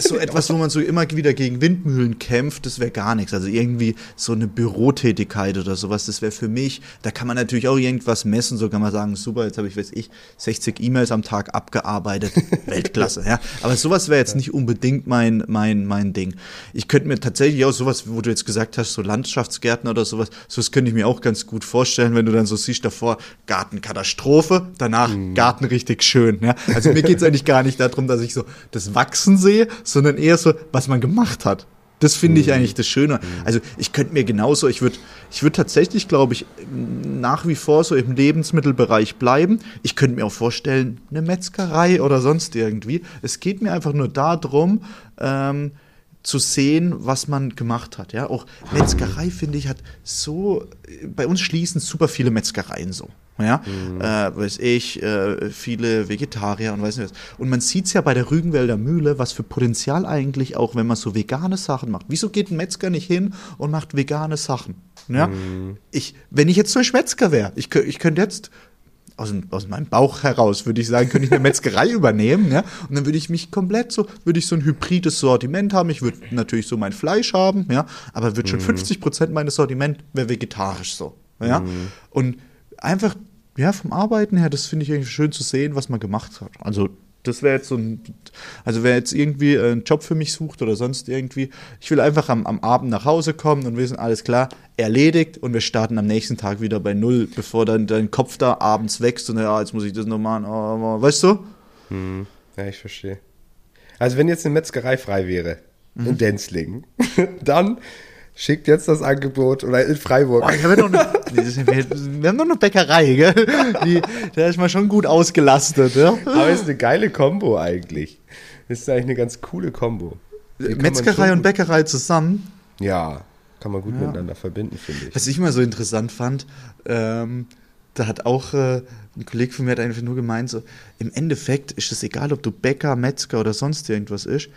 so etwas, wo man so immer wieder gegen Windmühlen kämpft, das wäre gar nichts. Also irgendwie so eine Bürotätigkeit oder sowas, das wäre für mich, da kann man natürlich auch irgendwas messen, so kann man sagen, super, jetzt habe ich, weiß ich, 60 E-Mails am Tag abgearbeitet, Weltklasse, ja. Aber sowas wäre jetzt nicht unbedingt mein, mein, mein Ding. Ich könnte mir tatsächlich auch sowas, wo du jetzt gesagt hast, so Landschaftsgärtner oder sowas, sowas könnte ich mir auch ganz gut vorstellen, wenn du dann so siehst davor, Gartenkatastrophe, danach Garten richtig schön, ja. Also mir geht's eigentlich gar nicht darum, dass ich so das Wachsen sehe, sondern eher so, was man gemacht hat. Das finde ich eigentlich das Schöne. Also ich könnte mir genauso, ich würde ich würd tatsächlich, glaube ich, nach wie vor so im Lebensmittelbereich bleiben. Ich könnte mir auch vorstellen, eine Metzgerei oder sonst irgendwie. Es geht mir einfach nur darum, ähm, zu sehen, was man gemacht hat. Ja, auch Metzgerei finde ich hat so. Bei uns schließen super viele Metzgereien so. Ja, äh, weiß ich, äh, viele Vegetarier und weiß nicht was. Und man sieht es ja bei der Rügenwälder Mühle, was für Potenzial eigentlich auch, wenn man so vegane Sachen macht. Wieso geht ein Metzger nicht hin und macht vegane Sachen? Ja, ich, wenn ich jetzt so ein Metzger wäre, ich, ich könnte jetzt aus, aus meinem Bauch heraus, würde ich sagen, könnte ich eine Metzgerei übernehmen, ja. Und dann würde ich mich komplett so, würde ich so ein hybrides Sortiment haben. Ich würde natürlich so mein Fleisch haben, ja, aber würde schon 50 Prozent meines Sortiment wäre vegetarisch so, ja. Und einfach, ja, vom Arbeiten her, das finde ich irgendwie schön zu sehen, was man gemacht hat. Also Das wäre jetzt so ein, also wer jetzt irgendwie äh, einen Job für mich sucht oder sonst irgendwie, ich will einfach am, am Abend nach Hause kommen und wissen, alles klar, erledigt und wir starten am nächsten Tag wieder bei Null, bevor dann dein Kopf da abends wächst und ja, jetzt muss ich das noch machen, oh, weißt du? Hm. Ja, ich verstehe. Also wenn jetzt eine Metzgerei frei wäre Mhm. in Denzlingen, dann schickt jetzt das Angebot oder in Freiburg. Boah, ich hab ja noch eine, wir, haben noch eine Bäckerei, gell? Die, da ist man schon gut ausgelastet, ja? Aber es ist eine geile Kombo eigentlich. Ist eigentlich eine ganz coole Kombo. Metzgerei und Bäckerei zusammen. Ja, kann man gut miteinander verbinden, finde ich. Was ich mal so interessant fand, ähm, da hat auch äh, ein Kollege von mir hat einfach nur gemeint, so, im Endeffekt ist es egal, ob du Bäcker, Metzger oder sonst irgendwas ist,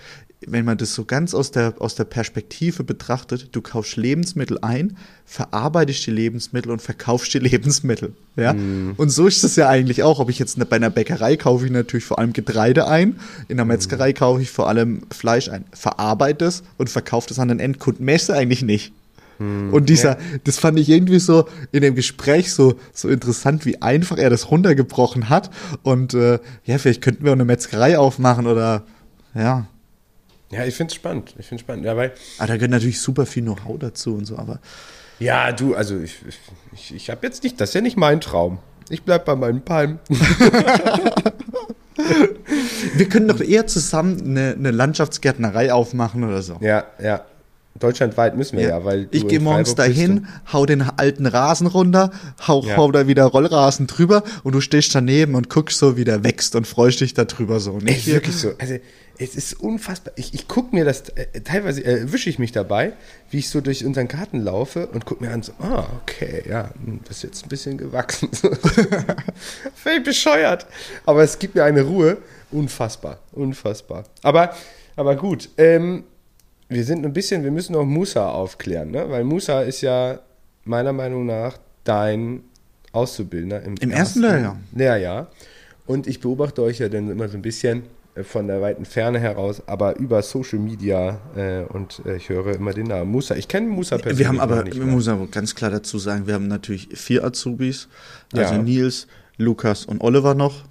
wenn man das so ganz aus der, aus der Perspektive betrachtet, du kaufst Lebensmittel ein, verarbeitest die Lebensmittel und verkaufst die Lebensmittel. Ja? Und so ist es ja eigentlich auch. Ob ich jetzt bei einer Bäckerei kaufe ich natürlich vor allem Getreide ein, in der Metzgerei kaufe ich vor allem Fleisch ein, verarbeite es und verkaufe es an den Endkunden. Mehr ist eigentlich nicht. Und dieser, das fand ich irgendwie so in dem Gespräch so, so interessant, wie einfach er das runtergebrochen hat. Und äh, ja, vielleicht könnten wir auch eine Metzgerei aufmachen oder ja. Ja, ich finde es spannend. Ich finde spannend. Ja, weil, Aber da gehört natürlich super viel Know-how dazu und so, aber ja, du, also ich, ich, ich habe jetzt nicht, das ist ja nicht mein Traum. Ich bleib bei meinen Palmen. wir können doch eher zusammen eine, eine Landschaftsgärtnerei aufmachen oder so. Ja, ja. Deutschlandweit müssen wir ja, weil. du ich gehe morgens dahin, hau den alten Rasen runter, hau, Ja. hau da wieder Rollrasen drüber und du stehst daneben und guckst so, wie der wächst und freust dich darüber so. Nicht Ey, wirklich so. Also, es ist unfassbar. Ich, ich gucke mir das, äh, teilweise äh, erwische ich mich dabei, wie ich so durch unseren Garten laufe und gucke mir an, so, ah, okay, ja, hm, das ist jetzt ein bisschen gewachsen. Völlig bescheuert. Aber es gibt mir eine Ruhe. Unfassbar, unfassbar. Aber, aber gut, ähm, wir sind ein bisschen, wir müssen noch Musa aufklären, ne? weil Musa ist ja meiner Meinung nach dein Auszubildender im, Im ersten Lehrjahr. Lehrjahr. Und ich beobachte euch ja dann immer so ein bisschen äh, von der weiten Ferne heraus, aber über Social Media äh, und äh, ich höre immer den Namen Musa. Ich kenne Musa persönlich Wir haben aber, nicht mal. muss aber ganz klar dazu sagen, wir haben natürlich vier Azubis, also Ja. Nils, Lukas und Oliver noch,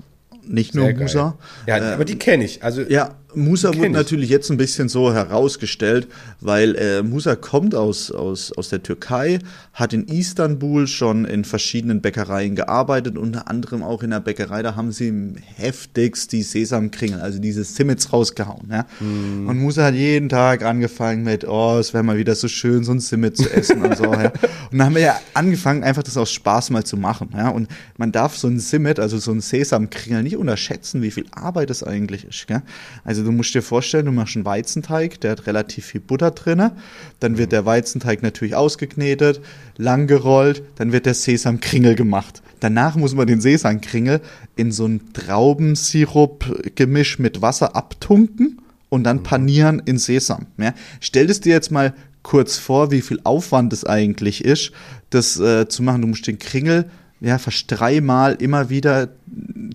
nicht nur Sehr geil. Musa. Ja, Äh, aber die kenne ich. Also Ja, Musa wurde ich. natürlich jetzt ein bisschen so herausgestellt, weil äh, Musa kommt aus, aus, aus der Türkei, hat in Istanbul schon in verschiedenen Bäckereien gearbeitet, unter anderem auch in der Bäckerei, da haben sie heftigst die Sesamkringel, also diese Simmets rausgehauen. Ja? Mhm. Und Musa hat jeden Tag angefangen mit, oh, es wäre mal wieder so schön, so ein Simmet zu essen und so. Ja? Und dann haben wir ja angefangen, einfach das aus Spaß mal zu machen. Ja? Und man darf so ein Simmet, also so ein Sesamkringel, nicht unterschätzen, wie viel Arbeit das eigentlich ist. Gell? Also du musst dir vorstellen, du machst einen Weizenteig, der hat relativ viel Butter drinne. Dann wird der Weizenteig natürlich ausgeknetet, lang gerollt, dann wird der Sesamkringel gemacht. Danach muss man den Sesamkringel in so ein Traubensirup-Gemisch mit Wasser abtunken und dann panieren in Sesam. Ja? Stell es dir jetzt mal kurz vor, wie viel Aufwand es eigentlich ist, das äh, zu machen. Du musst den Kringel ja, fast dreimal immer wieder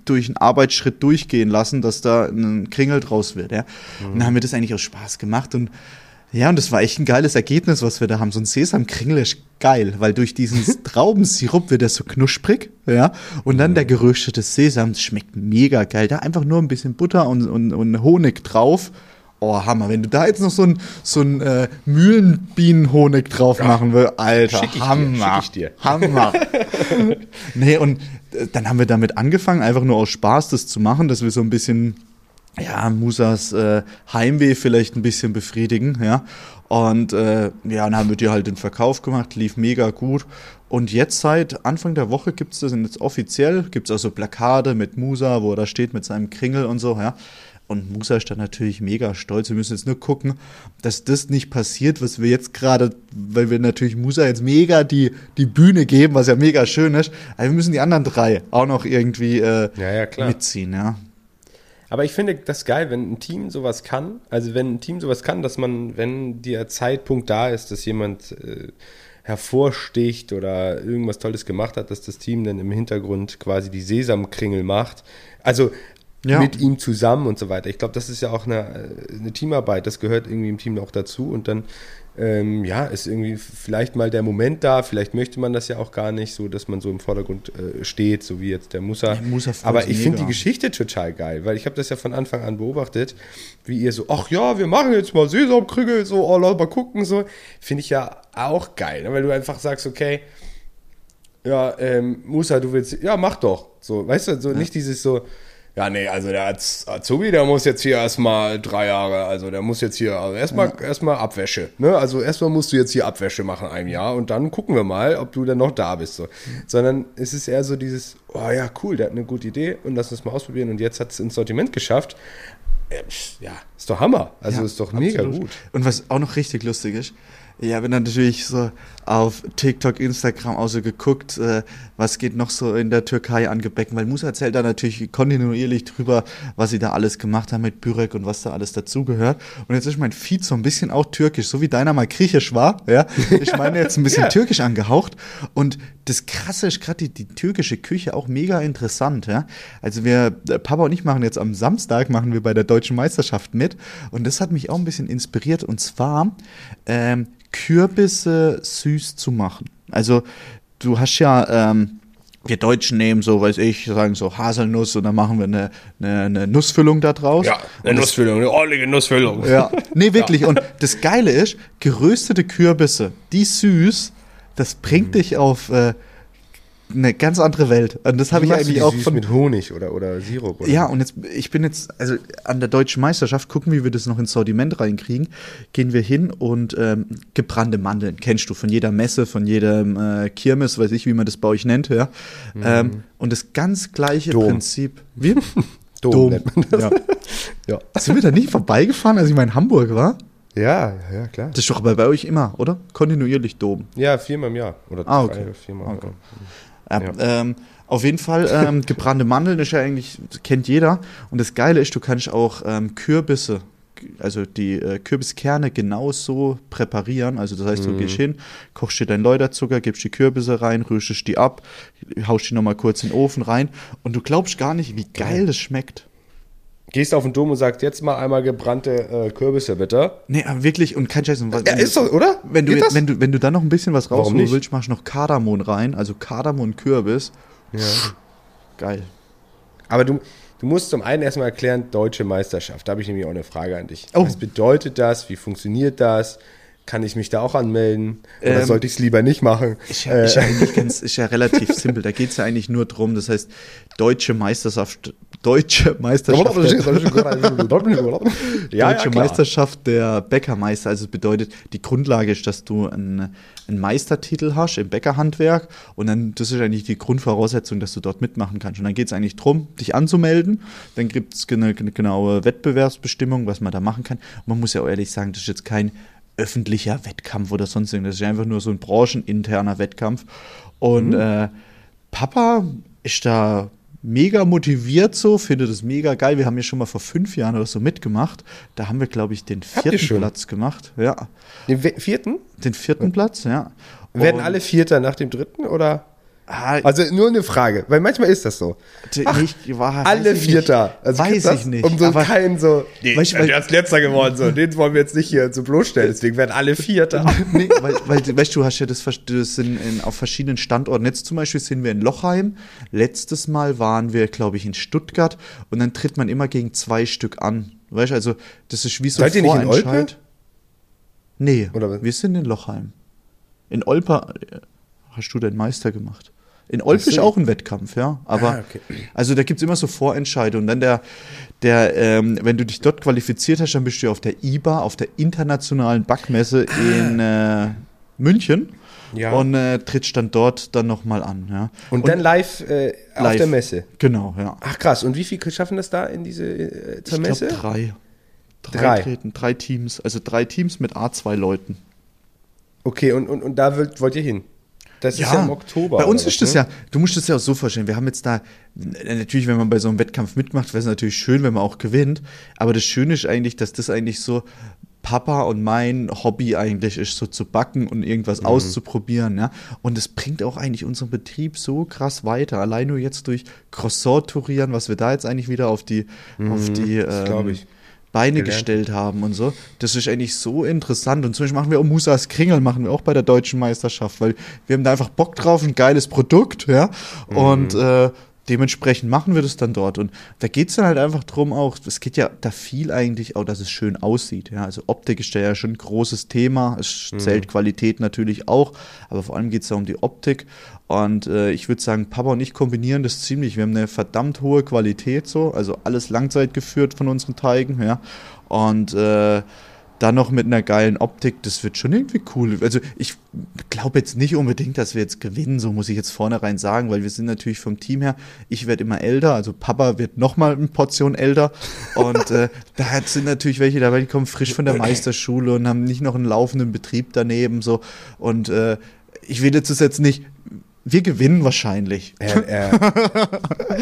durch einen Arbeitsschritt durchgehen lassen, dass da ein Kringel draus wird. Ja? Und dann haben wir das eigentlich aus Spaß gemacht und ja, und das war echt ein geiles Ergebnis, was wir da haben. So ein Sesamkringel ist geil, weil durch diesen Traubensirup wird er so knusprig, ja. Und dann der geröstete Sesam, das schmeckt mega geil. Da einfach nur ein bisschen Butter und, und, und Honig drauf. Oh, Hammer. Wenn du da jetzt noch so ein, so ein äh, Mühlenbienenhonig drauf machen willst, Alter, Schick ich dir, Hammer. schick ich dir. Hammer. nee, und äh, dann haben wir damit angefangen, einfach nur aus Spaß das zu machen, dass wir so ein bisschen ja, Musas äh, Heimweh vielleicht ein bisschen befriedigen, ja. Und äh, ja, dann haben wir dir halt den Verkauf gemacht, lief mega gut. Und jetzt seit Anfang der Woche gibt es das jetzt offiziell, gibt es also Plakate mit Musa, wo er da steht mit seinem Kringel und so, ja. Und Musa ist dann natürlich mega stolz. Wir müssen jetzt nur gucken, dass das nicht passiert, was wir jetzt gerade, weil wir natürlich Musa jetzt mega die, die Bühne geben, was ja mega schön ist. Aber wir müssen die anderen drei auch noch irgendwie äh, Ja, ja, mitziehen, ja. Aber ich finde das geil, wenn ein Team sowas kann. Also wenn ein Team sowas kann, dass man, wenn der Zeitpunkt da ist, dass jemand äh, hervorsticht oder irgendwas Tolles gemacht hat, dass das Team dann im Hintergrund quasi die Sesamkringel macht. Also Ja. mit ihm zusammen und so weiter. Ich glaube, das ist ja auch eine, äh, eine Teamarbeit. Das gehört irgendwie im Team auch dazu. Und dann ähm, ja, ist irgendwie vielleicht mal der Moment da, vielleicht möchte man das ja auch gar nicht, so dass man so im Vordergrund äh, steht, so wie jetzt der Musa. Ja, Musa Aber ich finde die Geschichte total geil, weil ich habe das ja von Anfang an beobachtet, wie ihr so, ach ja, wir machen jetzt mal Sesamkrügel, so, oh, lass mal gucken, so. Finde ich ja auch geil, ne? weil du einfach sagst, okay, ja, ähm, Musa, du willst, ja, mach doch. So, weißt du, so nicht dieses so, ja, nee, also der Az- Azubi, der muss jetzt hier erstmal drei Jahre, also der muss jetzt hier, also erstmal erstmal Abwäsche, ne? Also erstmal musst du jetzt hier Abwäsche machen ein Jahr und dann gucken wir mal, ob du dann noch da bist. So. Sondern es ist eher so dieses, oh ja, cool, der hat eine gute Idee und lass uns mal ausprobieren und jetzt hat es ins Sortiment geschafft. Ja, ist doch Hammer. Also Ja, ist doch mega absolut. gut. Und was auch noch richtig lustig ist, ich habe dann natürlich so auf TikTok, Instagram auch so geguckt, äh, was geht noch so in der Türkei an Gebäcken, weil Musa erzählt da natürlich kontinuierlich drüber, was sie da alles gemacht haben mit Börek und was da alles dazugehört. Und jetzt ist mein Feed so ein bisschen auch türkisch, so wie deiner mal griechisch war, ja. Ich meine jetzt ein bisschen Ja. türkisch angehaucht. Und das Krasse ist gerade die, die türkische Küche auch mega interessant, ja. Also wir, äh, Papa und ich machen jetzt am Samstag, machen wir bei der Deutschen Meisterschaft mit. Und das hat mich auch ein bisschen inspiriert. Und zwar ähm, Kürbisse süß zu machen. Also du hast ja, ähm, wir Deutschen nehmen so, weiß ich, sagen so Haselnuss und dann machen wir eine, eine, eine Nussfüllung da draus. Ja, eine Nussfüllung, eine ordentliche Nussfüllung. Ja, nee, wirklich. Und das Geile ist, geröstete Kürbisse, die süß, das bringt dich auf äh, eine ganz andere Welt. Und das habe ich eigentlich auch süß von. mit Honig oder, oder Sirup. Oder? Ja, und jetzt, ich bin jetzt, also an der deutschen Meisterschaft, gucken, wie wir das noch ins Sortiment reinkriegen, gehen wir hin und ähm, gebrannte Mandeln, kennst du von jeder Messe, von jedem äh, Kirmes, weiß ich, wie man das bei euch nennt, ja. Ähm, und das ganz gleiche Dom. Prinzip. Wie? Dom nennt man das. Ja. Ja. Sind wir da nicht vorbeigefahren, als ich mal in Hamburg war? Ja, ja, klar. Das ist doch aber bei euch immer, oder? Kontinuierlich Dom. Ja, viermal im Jahr. Oder Ah, drei, okay. viermal. Okay. Ja, Ähm, auf jeden Fall, ähm, gebrannte Mandeln ist ja eigentlich, kennt jeder. Und das Geile ist, du kannst auch ähm, Kürbisse, also die äh, Kürbiskerne genauso präparieren. Also das heißt, du gehst hin, kochst dir deinen Läuterzucker, gibst die Kürbisse rein, rührst die ab, haust die nochmal kurz in den Ofen rein. Und du glaubst gar nicht, wie geil das schmeckt. Gehst auf den Dom und sagst, jetzt mal einmal gebrannte äh, Kürbisse, bitte. Nee, aber wirklich, und kein Scheiß. was- Ja, ist doch, oder? Wenn du, wenn, du, wenn du dann noch ein bisschen was rausholen willst, machst du noch Kardamom rein, also Kardamom und Kürbis. Ja. Geil. Aber du, du musst zum einen erstmal erklären, deutsche Meisterschaft. Da habe ich nämlich auch eine Frage an dich. Oh. Was bedeutet das? Wie funktioniert das? Kann ich mich da auch anmelden? Oder Ähm, sollte ich es lieber nicht machen? Ist ja, ist ja eigentlich ganz, ist ja relativ simpel. Da geht es ja eigentlich nur drum. Das heißt, deutsche Meisterschaft, deutsche Meisterschaft. Der, ja, deutsche klar. Meisterschaft der Bäckermeister. Also es bedeutet, die Grundlage ist, dass du einen, einen Meistertitel hast im Bäckerhandwerk und dann, das ist eigentlich die Grundvoraussetzung, dass du dort mitmachen kannst. Und dann geht es eigentlich drum, dich anzumelden. Dann gibt es eine, eine genaue Wettbewerbsbestimmung, was man da machen kann. Und man muss ja auch ehrlich sagen, das ist jetzt kein öffentlicher Wettkampf oder sonst irgendwas. Das ist einfach nur so ein brancheninterner Wettkampf. Und äh, Papa ist da mega motiviert so, findet es mega geil. Wir haben ja schon mal vor fünf Jahren oder so mitgemacht. Da haben wir, glaube ich, den vierten? Platz gemacht. Ja, Den vierten? den vierten Platz, ja. Werden alle Vierter nach dem dritten oder? Ah, Also nur eine Frage, weil manchmal ist das so. Ach, nicht, war, alle ich Vierter. Also weiß das? ich nicht. Um so aber keinen so, nee, Weißt du, weil- der ist letzter geworden, so, den wollen wir jetzt nicht hier so bloßstellen, deswegen werden alle Vierter. nee, weil, weil, weißt du, du hast ja das, das sind in, auf verschiedenen Standorten. Jetzt zum Beispiel sind wir in Lochheim. Letztes Mal waren wir, glaube ich, in Stuttgart. Und dann tritt man immer gegen zwei Stück an. Weißt du, also das ist wie so Seid ihr nicht in Vorentscheid. Olpe? Nee, Oder was? wir sind in Lochheim. In Olpe äh, hast du den Meister gemacht. In ist auch ein Wettkampf, ja. Aber Ah, okay. also da gibt's immer so Vorentscheide. Und dann der, der, ähm, wenn du dich dort qualifiziert hast, dann bist du auf der IBA, auf der internationalen Backmesse in äh, München. Ja. Und äh, trittst dann dort dann nochmal an, ja. Und, dann live, äh, auf live. der Messe. Genau, ja. Ach krass, und wie viel schaffen das da in diese äh, zur Ich Messe? glaube drei. Drei, Drei. treten, drei Teams, also drei Teams mit A2 Leuten. Okay, und, und, und da wollt, wollt ihr hin? Das ist ja im Oktober. Bei uns ist das ne? ja, du musst das ja auch so vorstellen. Wir haben jetzt da, natürlich, wenn man bei so einem Wettkampf mitmacht, wäre es natürlich schön, wenn man auch gewinnt. Aber das Schöne ist eigentlich, dass das eigentlich so Papa und mein Hobby eigentlich ist, so zu backen und irgendwas Mhm. auszuprobieren. Ja? Und das bringt auch eigentlich unseren Betrieb so krass weiter. Allein nur jetzt durch Croissant-Tourieren, was wir da jetzt eigentlich wieder auf die, auf die Mhm, das glaub ähm, ich. Beine Gelernt. gestellt haben und so. Das ist eigentlich so interessant. Und zum Beispiel machen wir auch Musas Kringel, machen wir auch bei der deutschen Meisterschaft, weil wir haben da einfach Bock drauf, ein geiles Produkt, ja. Und äh, dementsprechend machen wir das dann dort. Und da geht es dann halt einfach drum auch, es geht ja da viel eigentlich auch, dass es schön aussieht. Ja? Also Optik ist ja schon ein großes Thema. Es zählt Qualität natürlich auch, aber vor allem geht es da um die Optik. Und äh, ich würde sagen, Papa und ich kombinieren das ziemlich. Wir haben eine verdammt hohe Qualität so, also alles Langzeit geführt von unseren Teigen, ja. Und äh, dann noch mit einer geilen Optik, das wird schon irgendwie cool. Also ich glaube jetzt nicht unbedingt, dass wir jetzt gewinnen, so muss ich jetzt vornherein sagen, weil wir sind natürlich vom Team her, ich werde immer älter, also Papa wird noch mal eine Portion älter und äh, da sind natürlich welche dabei, die kommen frisch von der Meisterschule und haben nicht noch einen laufenden Betrieb daneben so und äh, ich will jetzt das jetzt nicht, wir gewinnen wahrscheinlich. Er, er,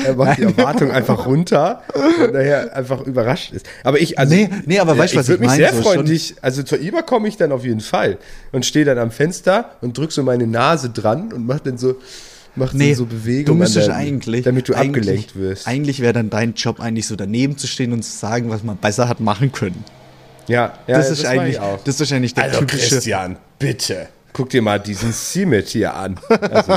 er macht die Erwartung einfach runter und daher einfach überrascht ist. Aber ich, also. Nee, nee, aber weißt du, ich was würde ich mich meine? sehr So freuen, dich, also zur IBA komme ich dann auf jeden Fall und stehe dann am Fenster und drück so meine Nase dran und mach dann so, mach dann so Bewegungen. du müsstest der- eigentlich, Damit du abgelenkt wirst. Eigentlich wäre dann dein Job eigentlich so daneben zu stehen und zu sagen, was man besser hat machen können. Ja, ja das, ist mach ich eigentlich, auch. das ist eigentlich der Also typische. Christian, bitte. Guck dir mal diesen Cement hier an. Also,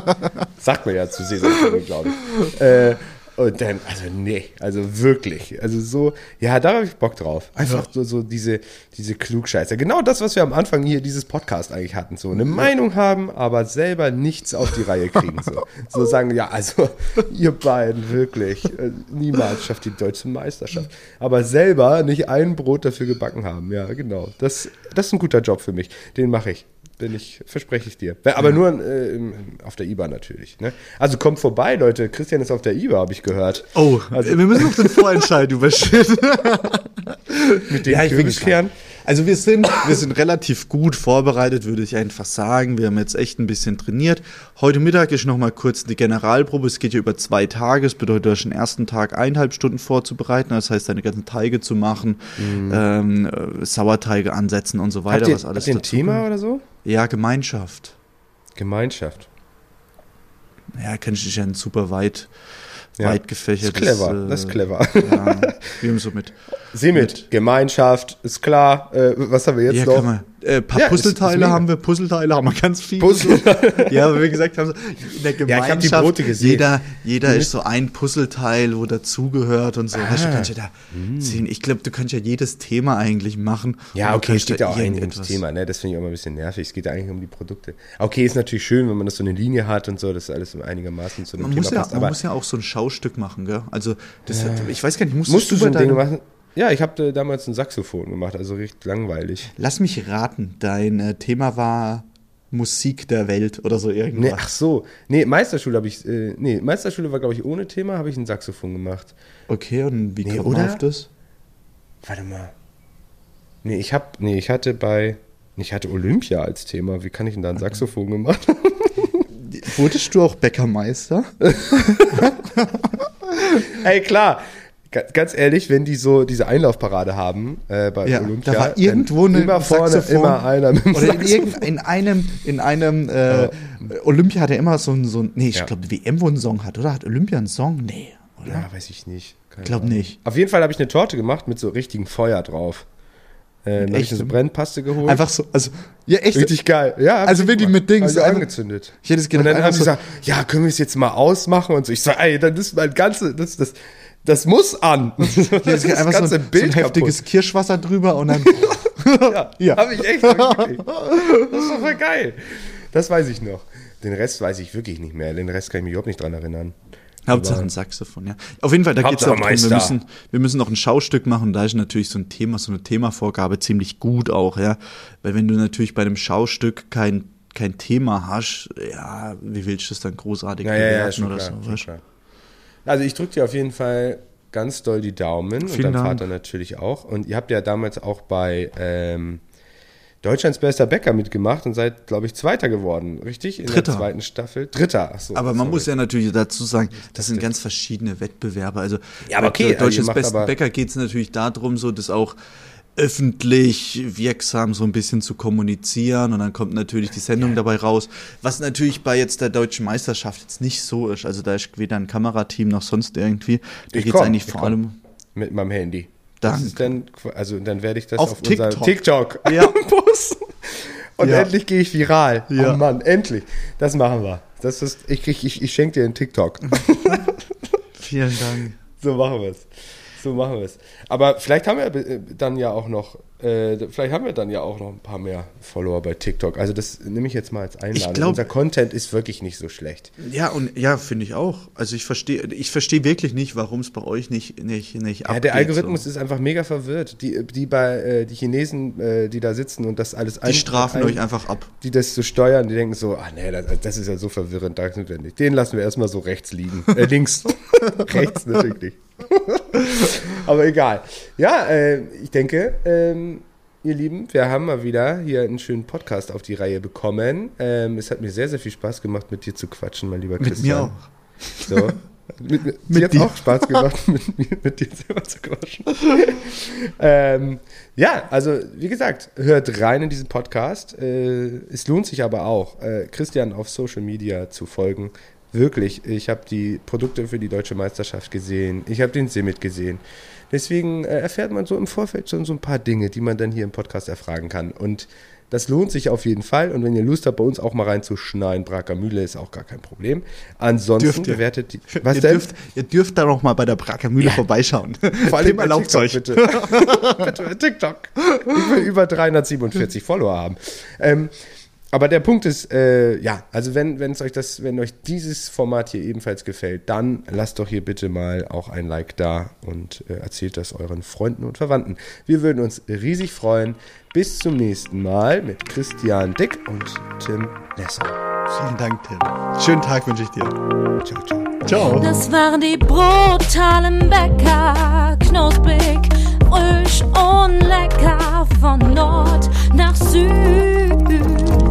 sagt man ja zu Sesamkörnern, glaube ich. Äh, und dann, also nee, also wirklich. Also so, ja, da habe ich Bock drauf. Einfach so, so diese, diese Klugscheißer. Genau das, was wir am Anfang hier dieses Podcast eigentlich hatten. So eine Meinung haben, aber selber nichts auf die Reihe kriegen. So, so sagen, ja, also ihr beiden, wirklich. Niemals schafft die deutsche Meisterschaft. Aber selber nicht ein Brot dafür gebacken haben. Ja, genau. Das, das ist ein guter Job für mich. Den mache ich. Bin ich, verspreche ich dir. Aber nur äh, auf der IBA natürlich. Ne? Also kommt vorbei, Leute. Christian ist auf der IBA, habe ich gehört. Oh, Also- wir müssen noch den Vorentscheid überschritten. Mit den Ja, ich bin Kürbiskern. Also wir sind, wir sind relativ gut vorbereitet, würde ich einfach sagen. Wir haben jetzt echt ein bisschen trainiert. Heute Mittag ist noch mal kurz die Generalprobe. Es geht ja über zwei Tage. Das bedeutet, du hast den ersten Tag eineinhalb Stunden vorzubereiten. Das heißt, deine ganzen Teige zu machen, ähm, äh, Sauerteige ansetzen und so weiter. Mhm. Habt ihr, was alles habt ihr ein Thema kommt. oder so? Ja, Gemeinschaft. Gemeinschaft. Ja, kennst du dich ja ein super weit, Ja. weit gefächertes. Das ist clever, äh, das ist clever. Ja, wir haben so mit. Sieh mit, Gemeinschaft, ist klar. Äh, was haben wir jetzt Ja, noch? kann man. Äh, paar Ja, ist- ist Puzzleteile haben wir, Puzzleteile haben wir ganz viel. Puzzle. ja, aber wie gesagt, haben so, in der Ja, Gemeinschaft, ich hab die Brote gesehen. jeder, jeder ist so ein Puzzleteil, wo dazugehört und so. Weißt du, Ah. kannst ja da sehen. Ich glaube, du kannst ja jedes Thema eigentlich machen. Ja, okay, es geht ja auch eigentlich ums Thema, ne? Das finde ich auch immer ein bisschen nervig. Es geht ja eigentlich um die Produkte. Okay, ist natürlich schön, wenn man das so eine Linie hat und so, dass alles einigermaßen zu dem Man Thema muss, ja, passt. man muss ja auch so ein Schaustück machen, gell? Also, das, ich weiß gar nicht, musstest musst du so ein Ding machen? Ja, ich habe damals ein Saxophon gemacht, also recht langweilig. Lass mich raten, dein äh, Thema war Musik der Welt oder so Nee, irgendwas. ach so. Nee, Meisterschule habe ich, äh, nee, Meisterschule war, glaube ich, ohne Thema, habe ich ein Saxophon gemacht. Okay, und wie Nee, kommt man auf das? Warte mal. Nee, ich hab, nee, ich hatte bei, nee, ich hatte Olympia als Thema. Wie kann ich denn da ein Saxophon gemacht? Wurdest du auch Bäckermeister? Ey, klar. Ga- Ganz ehrlich, wenn die so diese Einlaufparade haben äh, bei Ja, Olympia, da war dann irgendwo eine immer vorne Saxophon. immer einer mit dem Oder in, irgend, in einem, in einem äh, Olympia hat er immer so ein, so ein nee, ich Ja. glaube, WM, wo einen Song hat, oder? Hat Olympia einen Song? Nee, oder? Ja, weiß ich nicht. Keine Glaub Ahnung. nicht. Auf jeden Fall habe ich eine Torte gemacht mit so richtigem Feuer drauf. Äh, dann habe ich echtem? so Brennpaste geholt. Einfach so, also, ja, echt. Richtig geil. Ja, Also ich wirklich mit Dings, einfach- angezündet. Ich hätte es Und gedacht, dann einfach haben sie so, gesagt, ja, können wir es jetzt mal ausmachen und so. Ich sage, ey, dann ist mein ganze, das, das, das muss an. Das, hätte ist einfach so, ein- so ein heftiges Kirschwasser drüber und dann, kaputt. Ja, Ja. habe ich echt. hab ich wirklich. Das ist doch voll geil. Das weiß ich noch. Den Rest weiß ich wirklich nicht mehr. Den Rest kann ich mich überhaupt nicht dran erinnern. Hauptsache ein Saxophon, ja. Auf jeden Fall, da geht es auch drum, wir müssen, wir müssen noch ein Schaustück machen, da ist natürlich so ein Thema, so eine Themavorgabe ziemlich gut auch, ja. Weil wenn du natürlich bei einem Schaustück kein, kein Thema hast, ja, wie willst du das dann großartig Ja, ja, ja, oder klar, so, schon weißt? klar. Also ich drücke dir auf jeden Fall ganz doll die Daumen und Vielen dein Dank. Vater natürlich auch. Und ihr habt ja damals auch bei ähm, Deutschlands bester Bäcker mitgemacht und seid, glaube ich, Zweiter geworden, richtig? In Dritter. der zweiten Staffel. Dritter, ach so. Aber man sorry. muss ja natürlich dazu sagen, das sind ganz verschiedene Wettbewerbe. Also Ja, aber bei okay, also Deutschlands macht besten aber- Bäcker geht es natürlich darum, so das auch öffentlich wirksam so ein bisschen zu kommunizieren und dann kommt natürlich die Sendung dabei raus, was natürlich bei jetzt der deutschen Meisterschaft jetzt nicht so ist. Also da ist weder ein Kamerateam noch sonst irgendwie. Da geht es eigentlich ich vor allem. Mit meinem Handy. Dann, also dann werde ich das Auf auf, TikTok. TikTok Ja. posten. Und Ja. endlich gehe ich viral. Ja. Oh Mann, endlich. Das machen wir. Das ist, ich, krieg, ich, ich schenke dir einen TikTok. Vielen Dank. so machen wir es. So machen wir es. Aber vielleicht haben wir äh, dann ja auch noch, äh, vielleicht haben wir dann ja auch noch ein paar mehr Follower bei TikTok. Also das nehme ich jetzt mal als Einladung. glaub- Unser Content ist wirklich nicht so schlecht. Ja, und ja, finde ich auch. Also ich verstehe, ich verstehe wirklich nicht, warum es bei euch nicht, nicht, nicht Ja, abgeht. der Algorithmus so. ist einfach mega verwirrt. Die, die bei äh, die Chinesen, äh, die da sitzen und das alles Die strafen euch einfach ab. die das so steuern, die denken so, ah nee, das, das ist ja so verwirrend, da sind wir nicht. Den lassen wir erstmal so rechts liegen. Äh, links. rechts natürlich nicht. Aber egal. Ja, äh, ich denke, ähm, ihr Lieben, wir haben mal wieder hier einen schönen Podcast auf die Reihe bekommen. Ähm, es hat mir sehr, sehr viel Spaß gemacht, mit dir zu quatschen, mein lieber Mit Christian. mir auch. So. Mit, mit, Mit dir hat auch Spaß gemacht, mit, mit dir selber zu quatschen. ähm, ja, also wie gesagt, hört rein in diesen Podcast. Äh, es lohnt sich aber auch, äh, Christian auf Social Media zu folgen. Wirklich, ich habe die Produkte für die deutsche Meisterschaft gesehen. Ich habe den Simit gesehen. Deswegen äh, erfährt man so im Vorfeld schon so ein paar Dinge, die man dann hier im Podcast erfragen kann. Und das lohnt sich auf jeden Fall. Und wenn ihr Lust habt, bei uns auch mal reinzuschneiden, Braker Mühle ist auch gar kein Problem. Ansonsten bewertet die. Was ihr, denn? dürft, ihr dürft da noch mal bei der Braker Mühle vorbeischauen. Vor allem bei erlaubt's TikTok, euch. bitte. bitte TikTok. Ich will über 347 Follower haben. Ähm, aber der Punkt ist, äh, ja, also wenn, wenn es euch das, wenn euch dieses Format hier ebenfalls gefällt, dann lasst doch hier bitte mal auch ein Like da und äh, erzählt das euren Freunden und Verwandten. Wir würden uns riesig freuen. Bis zum nächsten Mal mit Christian Dick und Tim Lesser. Vielen Dank, Tim. Schönen Tag wünsche ich dir. Ciao, ciao. Ciao. Das waren die brutalen Bäcker, knusprig, frisch und lecker von Nord nach Süd.